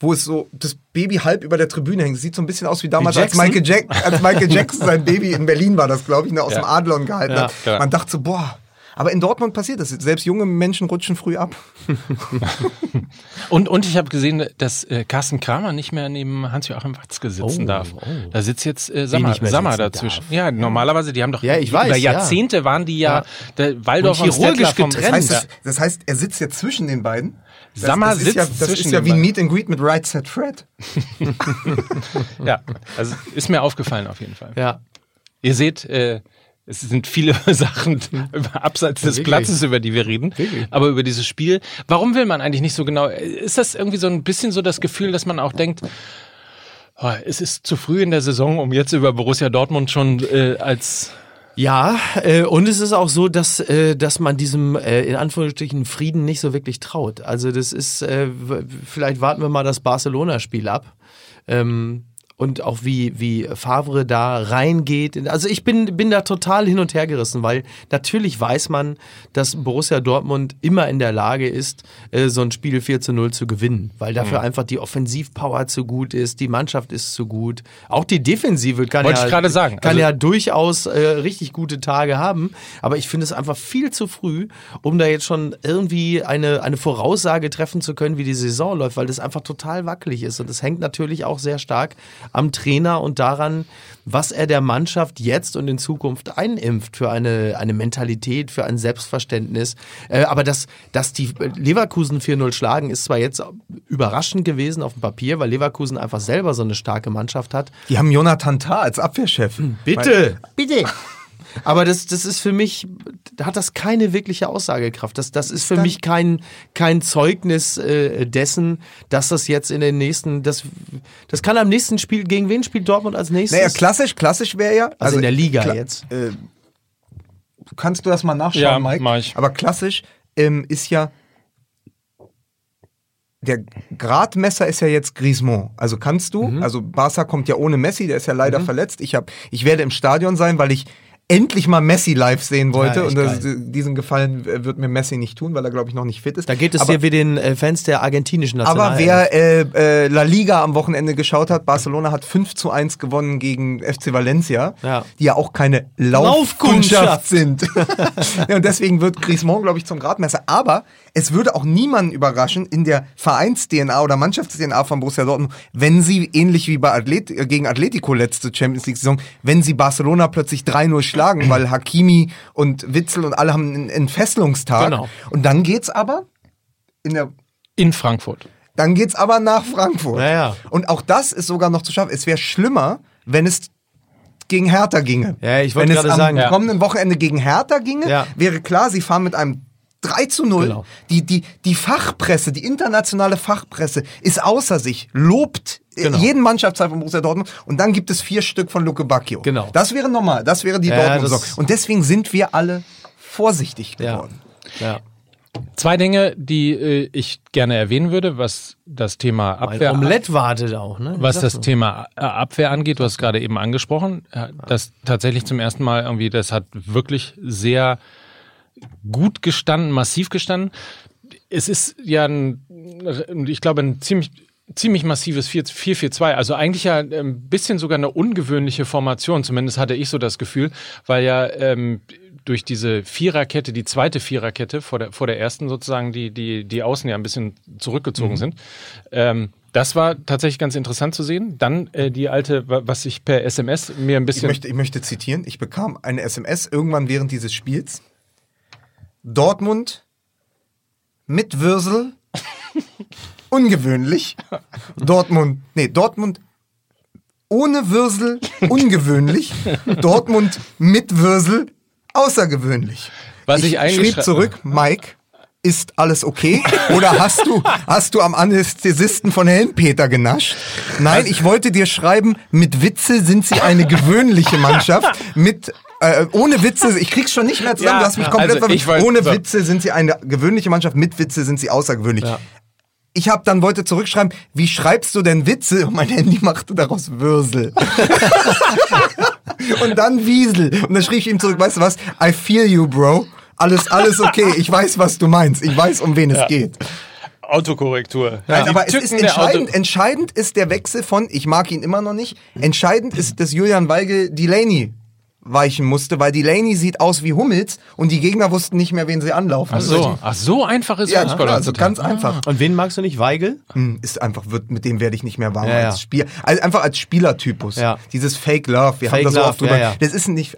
wo es so das Baby halb über der Tribüne hängt. Sieht so ein bisschen aus wie damals, Wie als? Michael, Jack, als Michael Jackson sein Baby in Berlin war, das glaube ich, ne, aus dem Adlon gehalten hat. Man dachte so, boah. Aber in Dortmund passiert das. Selbst junge Menschen rutschen früh ab. Und, und ich habe gesehen, dass äh, Carsten Kramer nicht mehr neben Hans-Joachim Watzke sitzen Oh, darf. oh. Da sitzt jetzt äh, Sammer, nicht mehr Sammer dazwischen. darf. Ja, normalerweise, die haben doch Ja, ich über weiß, ja. Jahrzehnte waren die ja, Ja. der Waldorf Und chirurgisch vom, getrennt. Das heißt, Ja. das, das heißt, er sitzt jetzt zwischen den beiden. Das, Sammer das ist ja, sitzt das zwischen ist ja wie ein. Meet and Greet mit Right Set Fred. Ja, also ist mir aufgefallen auf jeden Fall. Ja. Ihr seht, äh, es sind viele Sachen abseits des wirklich. Platzes, über die wir reden, aber über dieses Spiel. Warum will man eigentlich nicht so genau? Ist das irgendwie so ein bisschen so das Gefühl, dass man auch denkt, oh, es ist zu früh in der Saison, um jetzt über Borussia Dortmund schon äh, als Ja, äh, und es ist auch so, dass, äh, dass man diesem äh, in Anführungsstrichen Frieden nicht so wirklich traut. Also das ist, äh, vielleicht warten wir mal das Barcelona-Spiel ab. Ähm, und auch wie, wie Favre da reingeht. Also ich bin, bin da total hin und her gerissen, weil natürlich weiß man, dass Borussia Dortmund immer in der Lage ist, äh, so ein Spiel 4 zu 0 zu gewinnen, weil dafür einfach die Offensivpower zu gut ist, die Mannschaft ist zu gut. Auch die Defensive kann Wollte ja, kann Also- ja durchaus äh, richtig gute Tage haben, aber ich finde es einfach viel zu früh, um da jetzt schon irgendwie eine, eine Voraussage treffen zu können, wie die Saison läuft, weil das einfach total wackelig ist. Und es hängt natürlich auch sehr stark am Trainer und daran, was er der Mannschaft jetzt und in Zukunft einimpft für eine, eine Mentalität, für ein Selbstverständnis. Äh, aber dass, dass die Leverkusen 4-0 schlagen, ist zwar jetzt überraschend gewesen auf dem Papier, weil Leverkusen einfach selber so eine starke Mannschaft hat. Die haben Jonathan Tah als Abwehrchef. Bitte, bitte. Aber das, das ist für mich, da hat das keine wirkliche Aussagekraft. Das, das ist für mich kein, kein Zeugnis äh, dessen, dass das jetzt in den nächsten, das, das kann am nächsten Spiel, gegen wen spielt Dortmund als nächstes? Naja, klassisch, klassisch wäre ja. also, in der Liga jetzt. Äh, kannst du das mal nachschauen, Ja, Mike? mach ich. Aber klassisch ähm, ist ja. Der Gradmesser ist ja jetzt Griezmann. Also kannst du, Mhm. also Barca kommt ja ohne Messi, der ist ja leider verletzt. Ich, hab, ich werde im Stadion sein, weil ich endlich mal Messi live sehen wollte. Ja, und das, diesen Gefallen wird mir Messi nicht tun, weil er, glaube ich, noch nicht fit ist. Da geht es aber, dir wie den äh, Fans der argentinischen National. aber wer äh, äh, La Liga am Wochenende geschaut hat, Barcelona hat 5 zu 1 gewonnen gegen FC Valencia, Ja. die ja auch keine Laufkundschaft. Laufkundschaft sind. ja, und deswegen wird Griezmann, glaube ich, zum Gradmesser. Aber es würde auch niemanden überraschen in der Vereins-DNA oder Mannschafts-DNA von Borussia Dortmund, wenn sie, ähnlich wie bei Athlet äh, gegen Atletico letzte Champions League-Saison, wenn sie Barcelona plötzlich 3-0 schlagen, weil Hakimi und Witzel und alle haben einen Entfesselungstag. Genau. Und dann geht's aber in der in Frankfurt. dann geht's aber nach Frankfurt. Ja, ja. Und auch das ist sogar noch zu schaffen. Es wäre schlimmer, wenn es gegen Hertha ginge. Ja, ich wollte Wenn es gerade am sagen, ja. kommenden Wochenende gegen Hertha ginge, Ja. wäre klar, sie fahren mit einem 3 zu 0. Genau. Die, die, die Fachpresse, die internationale Fachpresse ist außer sich, lobt äh, Genau. jeden Mannschaftsteil von Borussia Dortmund und dann gibt es vier Stück von Luke Bacchio. Genau. Das wäre normal, das wäre die Ja, Dortmund-Saison. Und deswegen sind wir alle vorsichtig Ja. geworden. Ja. Zwei Dinge, die äh, ich gerne erwähnen würde, was das Thema Mein Abwehr Omelett wartet auch, ne? Was das so. Thema äh, Abwehr angeht, du hast es gerade eben angesprochen, äh, das tatsächlich zum ersten Mal irgendwie, das hat wirklich sehr gut gestanden, massiv gestanden. Es ist ja ein, ich glaube, ein ziemlich ziemlich massives 4 4-4-2, also eigentlich ja ein bisschen sogar eine ungewöhnliche Formation, zumindest hatte ich so das Gefühl, weil ja ähm, durch diese Viererkette, die zweite Viererkette vor der, vor der ersten sozusagen, die, die, die außen ja ein bisschen zurückgezogen Mhm. sind. Ähm, das war tatsächlich ganz interessant zu sehen. Dann äh, die alte, wa- was ich per SMS mir ein Ich bisschen. möchte, ich möchte zitieren. Ich bekam eine SMS irgendwann während dieses Spiels. Dortmund mit Würsel. Ungewöhnlich. Dortmund, nee, Dortmund ohne Würsel. Ungewöhnlich. Dortmund mit Würsel. Außergewöhnlich. Was ich eigentlich schrieb zurück, Mike, ist alles okay? Oder hast du, hast du am Anästhesisten von Helmpeter genascht? Nein, ich wollte dir schreiben, mit Witze sind sie eine gewöhnliche Mannschaft. Mit äh, ohne Witze, ich krieg's schon nicht mehr zusammen, Ja, du hast mich ja, komplett also weiß- Ohne so. Witze sind sie eine gewöhnliche Mannschaft, mit Witze sind sie außergewöhnlich. Ich habe dann wollte zurückschreiben, wie schreibst du denn Witze? Und mein Handy machte daraus Würsel. und dann Wiesel. Und dann schrieb ich ihm zurück, weißt du was? I feel you, bro. Alles, alles okay. Ich weiß, was du meinst. Ich weiß, um wen es geht. Autokorrektur. Nein, Die aber es ist entscheidend, entscheidend ist der Wechsel von, ich mag ihn immer noch nicht, entscheidend ist, dass Julian Weigel Delaney weichen musste, weil Delaney sieht aus wie Hummels und die Gegner wussten nicht mehr, wen sie anlaufen. Ach so, ach so einfach ist Ja, Fußball klar, also ganz einfach. Und wen magst du nicht? Weigel? Hm, Ist einfach, wird, mit dem werde ich nicht mehr warm Ja, ja. als Spiel. Also einfach als Spielertypus. Ja. Dieses Fake Love, wir Fake haben das so Love, oft drüber. ja, ja. Das ist nicht.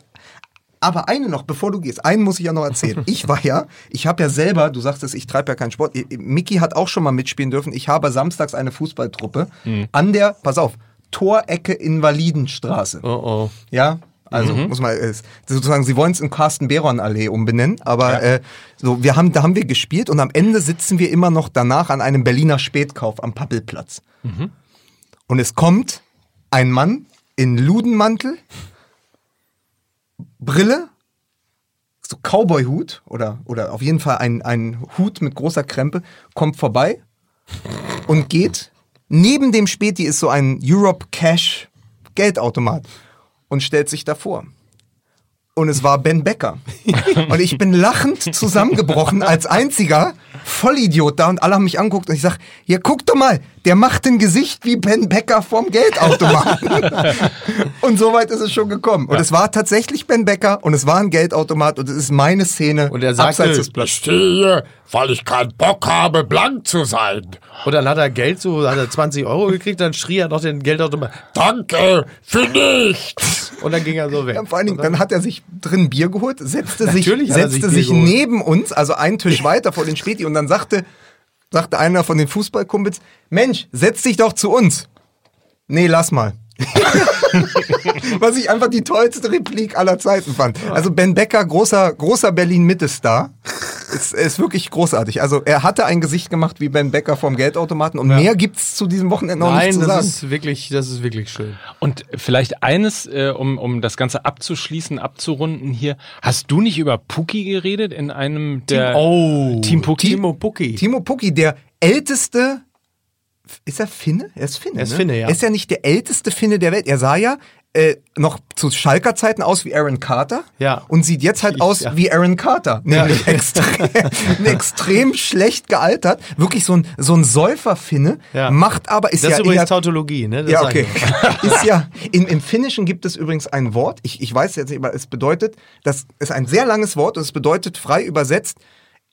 Aber eine noch, bevor du gehst, einen muss ich ja noch erzählen. Ich war ja, ich habe ja selber, du sagtest, ich treibe ja keinen Sport. Mickey hat auch schon mal mitspielen dürfen. Ich habe samstags eine Fußballtruppe Mhm. an der, pass auf, Torecke Invalidenstraße. Oh oh. Ja, also muss man äh, sozusagen, sie wollen es in Carsten Beron Allee umbenennen, aber äh, so wir haben da haben wir gespielt und am Ende sitzen wir immer noch danach an einem Berliner Spätkauf am Pappelplatz. Und es kommt ein Mann in Ludenmantel, Brille, so Cowboy-Hut oder, oder auf jeden Fall ein, ein Hut mit großer Krempe, kommt vorbei und geht. Neben dem Späti ist so ein Europe Cash Geldautomat und stellt sich davor. Und es war Ben Becker. Und ich bin lachend zusammengebrochen als einziger Vollidiot da und alle haben mich angeguckt und ich sag, ja guck doch mal, der macht ein Gesicht wie Ben Becker vom Geldautomaten. und so weit ist es schon gekommen. Und es war tatsächlich Ben Becker und es war ein Geldautomat und es ist meine Szene Und er sagte, des Ich stehe, weil ich keinen Bock habe, blank zu sein. Und dann hat er Geld, so hat er 20 Euro gekriegt, dann schrie er noch den Geldautomat. Danke für nichts. Und dann ging er so weg. Ja, vor allen Dingen, dann hat er sich drin Bier geholt, setzte sich, Natürlich er setzte sich sich neben uns, also einen Tisch weiter vor den Späti und dann sagte, sagte einer von den Fußballkumpels, Mensch, setz dich doch zu uns. Nee, lass mal. Was ich einfach die tollste Replik aller Zeiten fand. Also Ben Becker, großer, großer Berlin-Mitte-Star. Ist, ist wirklich großartig. Also er hatte ein Gesicht gemacht wie Ben Becker vom Geldautomaten und mehr gibt's zu diesem Wochenende noch nicht Nein, zu das sagen. ist wirklich, das ist wirklich schön. Und vielleicht eines, äh, um, um das Ganze abzuschließen, abzurunden hier. Hast du nicht über Puki geredet in einem der Oh, Team Puki? Timo Pucki. Timo Pukki, der älteste. Ist er Finne? Er ist Finne. Er ist ne? Finne, ja. Er ist ja nicht der älteste Finne der Welt. Er sah ja äh, noch zu Schalker Zeiten aus wie Aaron Carter. Ja. Und sieht jetzt halt aus ja. wie Aaron Carter. Nämlich extrem, extrem schlecht gealtert. Wirklich so ein, so ein Säufer-Finne. Ja. Macht aber, ist Das ja ist übrigens eher, Tautologie, ne? Das ja, okay. ist ja, in, im Finnischen gibt es übrigens ein Wort, ich, ich weiß jetzt nicht, aber es bedeutet, das ist ein sehr langes Wort und es bedeutet frei übersetzt,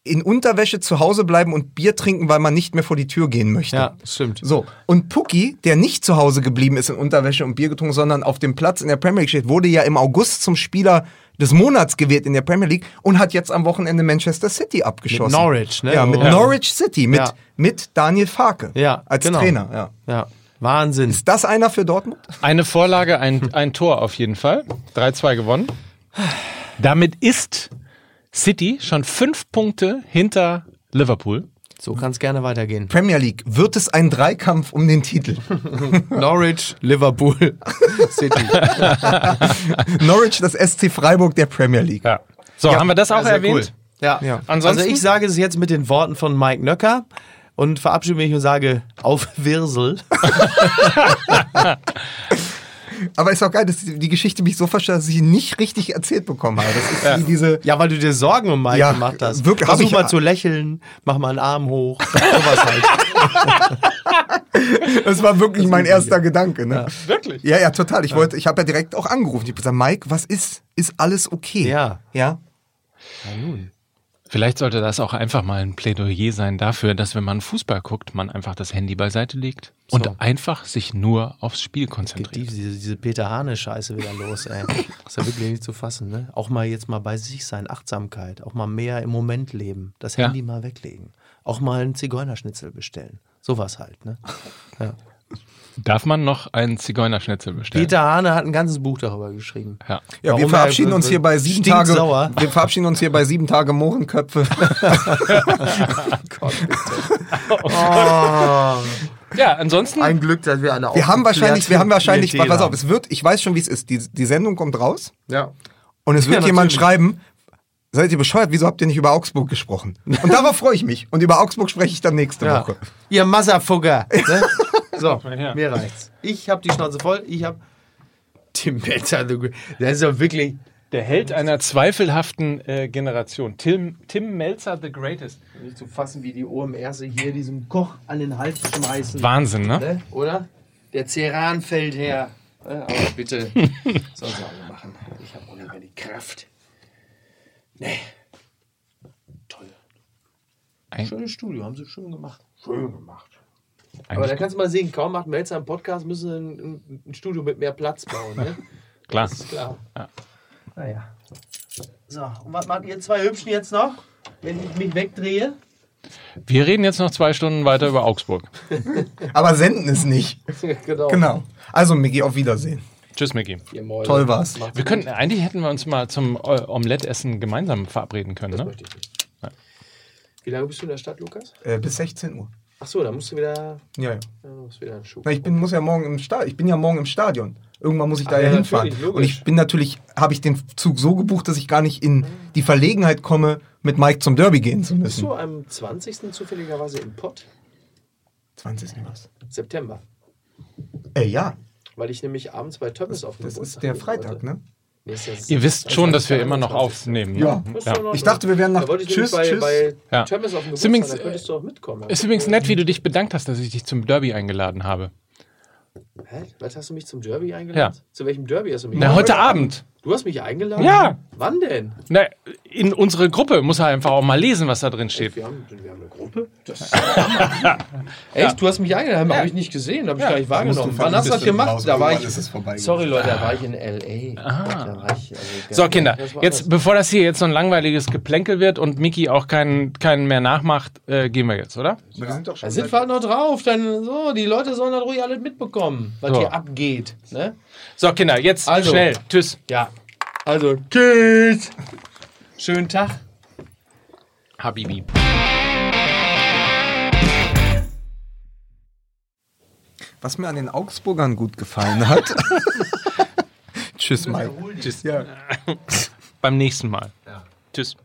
in Unterwäsche zu Hause bleiben und Bier trinken, weil man nicht mehr vor die Tür gehen möchte. Ja, stimmt. So, und Pucki, der nicht zu Hause geblieben ist in Unterwäsche und Bier getrunken, sondern auf dem Platz in der Premier League steht, wurde ja im August zum Spieler des Monats gewählt in der Premier League und hat jetzt am Wochenende Manchester City abgeschossen. Mit Norwich, ne? Ja, mit Ja. Norwich City, mit, Ja. mit Daniel Farke Ja, als genau. Trainer. Ja. Ja, Wahnsinn. Ist das einer für Dortmund? Eine Vorlage, ein, ein Tor auf jeden Fall. 3-2 gewonnen. Damit ist City schon fünf Punkte hinter Liverpool. So kann es gerne weitergehen. Premier League, wird es ein Dreikampf um den Titel? Norwich, Liverpool, City. Norwich, das SC Freiburg der Premier League. Ja. So, haben wir das auch Ja, erwähnt? Cool. Ja. Ja. Ansonsten? Also ich sage es jetzt mit den Worten von Mike Nöcker und verabschiede mich und sage auf Wirsel. Aber ist auch geil, dass die die Geschichte mich so versteht, dass ich sie nicht richtig erzählt bekommen habe. Das ist wie diese. Ja, weil du dir Sorgen um Mike Ja, gemacht hast. wirklich, Versuch mal zu lächeln, mach mal einen Arm hoch, sowas halt. Das war wirklich mein erster Gedanke. Ne? Wirklich? Ja, ja, total. Ich wollte, ich habe ja direkt auch angerufen. Ich habe gesagt, Mike, was ist? Ist alles okay? Ja. Ja. Vielleicht sollte das auch einfach mal ein Plädoyer sein dafür, dass wenn man Fußball guckt, man einfach das Handy beiseite legt und einfach sich nur aufs Spiel Geht die, konzentriert. diese, diese Peter Hane-Scheiße wieder los, ey. ist ja wirklich nicht zu fassen, ne? Auch mal jetzt mal bei sich sein, Achtsamkeit, auch mal mehr im Moment leben, das Ja. Handy mal weglegen, auch mal einen Zigeunerschnitzel bestellen. Sowas halt, ne? Ja. Darf man noch einen Zigeunerschnitzel bestellen? Peter Hane hat ein ganzes Buch darüber geschrieben. Ja. Ja, Warum wir er verabschieden uns hier bei sieben Tage. Wir verabschieden uns hier bei sieben Tage Mohrenköpfe. ja, ansonsten. Ein Glück, dass wir eine Wir haben wahrscheinlich, wir haben wahrscheinlich, Klientel pass auf, es wird, ich weiß schon, wie es ist. Die, die Sendung kommt raus Ja. und es wird Ja, jemand schreiben, seid ihr bescheuert, wieso habt ihr nicht über Augsburg gesprochen? Und darauf freue ich mich. Und über Augsburg spreche ich dann nächste Ja. Woche. Ihr Masserfugger. Ne? So, Ja. mir reicht's. Ich habe die Schnauze voll. Ich habe Tim Melzer. Der ist ja wirklich. Der Held einer zweifelhaften äh, Generation. Tim, Tim Melzer, the greatest. Nicht zu fassen, wie die OMRs hier diesem Koch an den Hals schmeißen. Wahnsinn, ne? Ne? Oder? Der Ceran fällt her. Ne? Aber bitte, soll sie alle machen. Ich habe auch nicht mehr die Kraft. Nee. Toll. Ein- Schönes Studio, haben sie schön gemacht. Schön gemacht. Aber da kannst du mal sehen, kaum macht Melzer einen Podcast, müssen sie ein, ein, ein Studio mit mehr Platz bauen. Ne? klar. Das ist klar. Ja. Naja. So, und was macht ihr zwei Hübschen jetzt noch, wenn ich mich wegdrehe? Wir reden jetzt noch zwei Stunden weiter über Augsburg. Aber senden es nicht. genau. Genau. Also, Miki, auf Wiedersehen. Tschüss, Micky. Toll war's. Wir könnten, eigentlich hätten wir uns mal zum äh, Omelettessen gemeinsam verabreden können, Das ne? möchte ich nicht. Wie lange bist du in der Stadt, Lukas? Äh, bis 16 Uhr. Ach so, da musst du wieder, Ja, ja. ja, du musst wieder einen Schuh. Na, ich bin, muss ja morgen im Stadion. Ich bin ja morgen im Stadion. Irgendwann muss ich da Ach ja hinfahren. Und ich bin natürlich, habe ich den Zug so gebucht, dass ich gar nicht in die Verlegenheit komme, mit Mike zum Derby gehen zu Bist müssen. du am 20. zufälligerweise im Pott? 20. was? September. Äh, ja, Weil ich nämlich abends bei Töppes auf dem das ist der Freitag, ne? Ihr wisst schon, dass wir 20. immer noch aufnehmen. Ne? Ja. Ja. Ich dachte, wir wären nach Da Tschüss, bei, Tschüss. bei Ja. Auf dem Geburtstag, übrigens, da könntest du auch mitkommen. Ist übrigens nett, wie du dich bedankt hast, dass ich dich zum Derby eingeladen habe. Hä? Was hast du mich zum Derby eingeladen? Ja. Zu welchem Derby hast du mich Na, heute Abend. Du hast mich eingeladen? Ja. Wann denn? Na, in unsere Gruppe muss er einfach auch mal lesen, was da drin steht. Wir haben, wir haben eine Gruppe. Das Echt? Du hast mich eingeladen, habe ich nicht gesehen, habe ich gar nicht wahrgenommen. Wann hast du das gemacht? Da war ich. Sorry, Leute, da war ich in L.A. War ich, also, So, Kinder, das war jetzt, alles. bevor das hier jetzt so ein langweiliges Geplänkel wird und Miki auch keinen, keinen mehr nachmacht, äh, gehen wir jetzt, oder? Wir sind doch schon Da sind wir halt noch drauf. Dann so, die Leute sollen das ruhig alles mitbekommen, was So. hier abgeht. Ne? So, Kinder, jetzt Also. schnell. Tschüss. Ja. Also, tschüss. Schönen Tag. Habibi. Was mir an den Augsburgern gut gefallen hat. Tschüss, Mike. Tschüss. Beim nächsten Mal. Tschüss.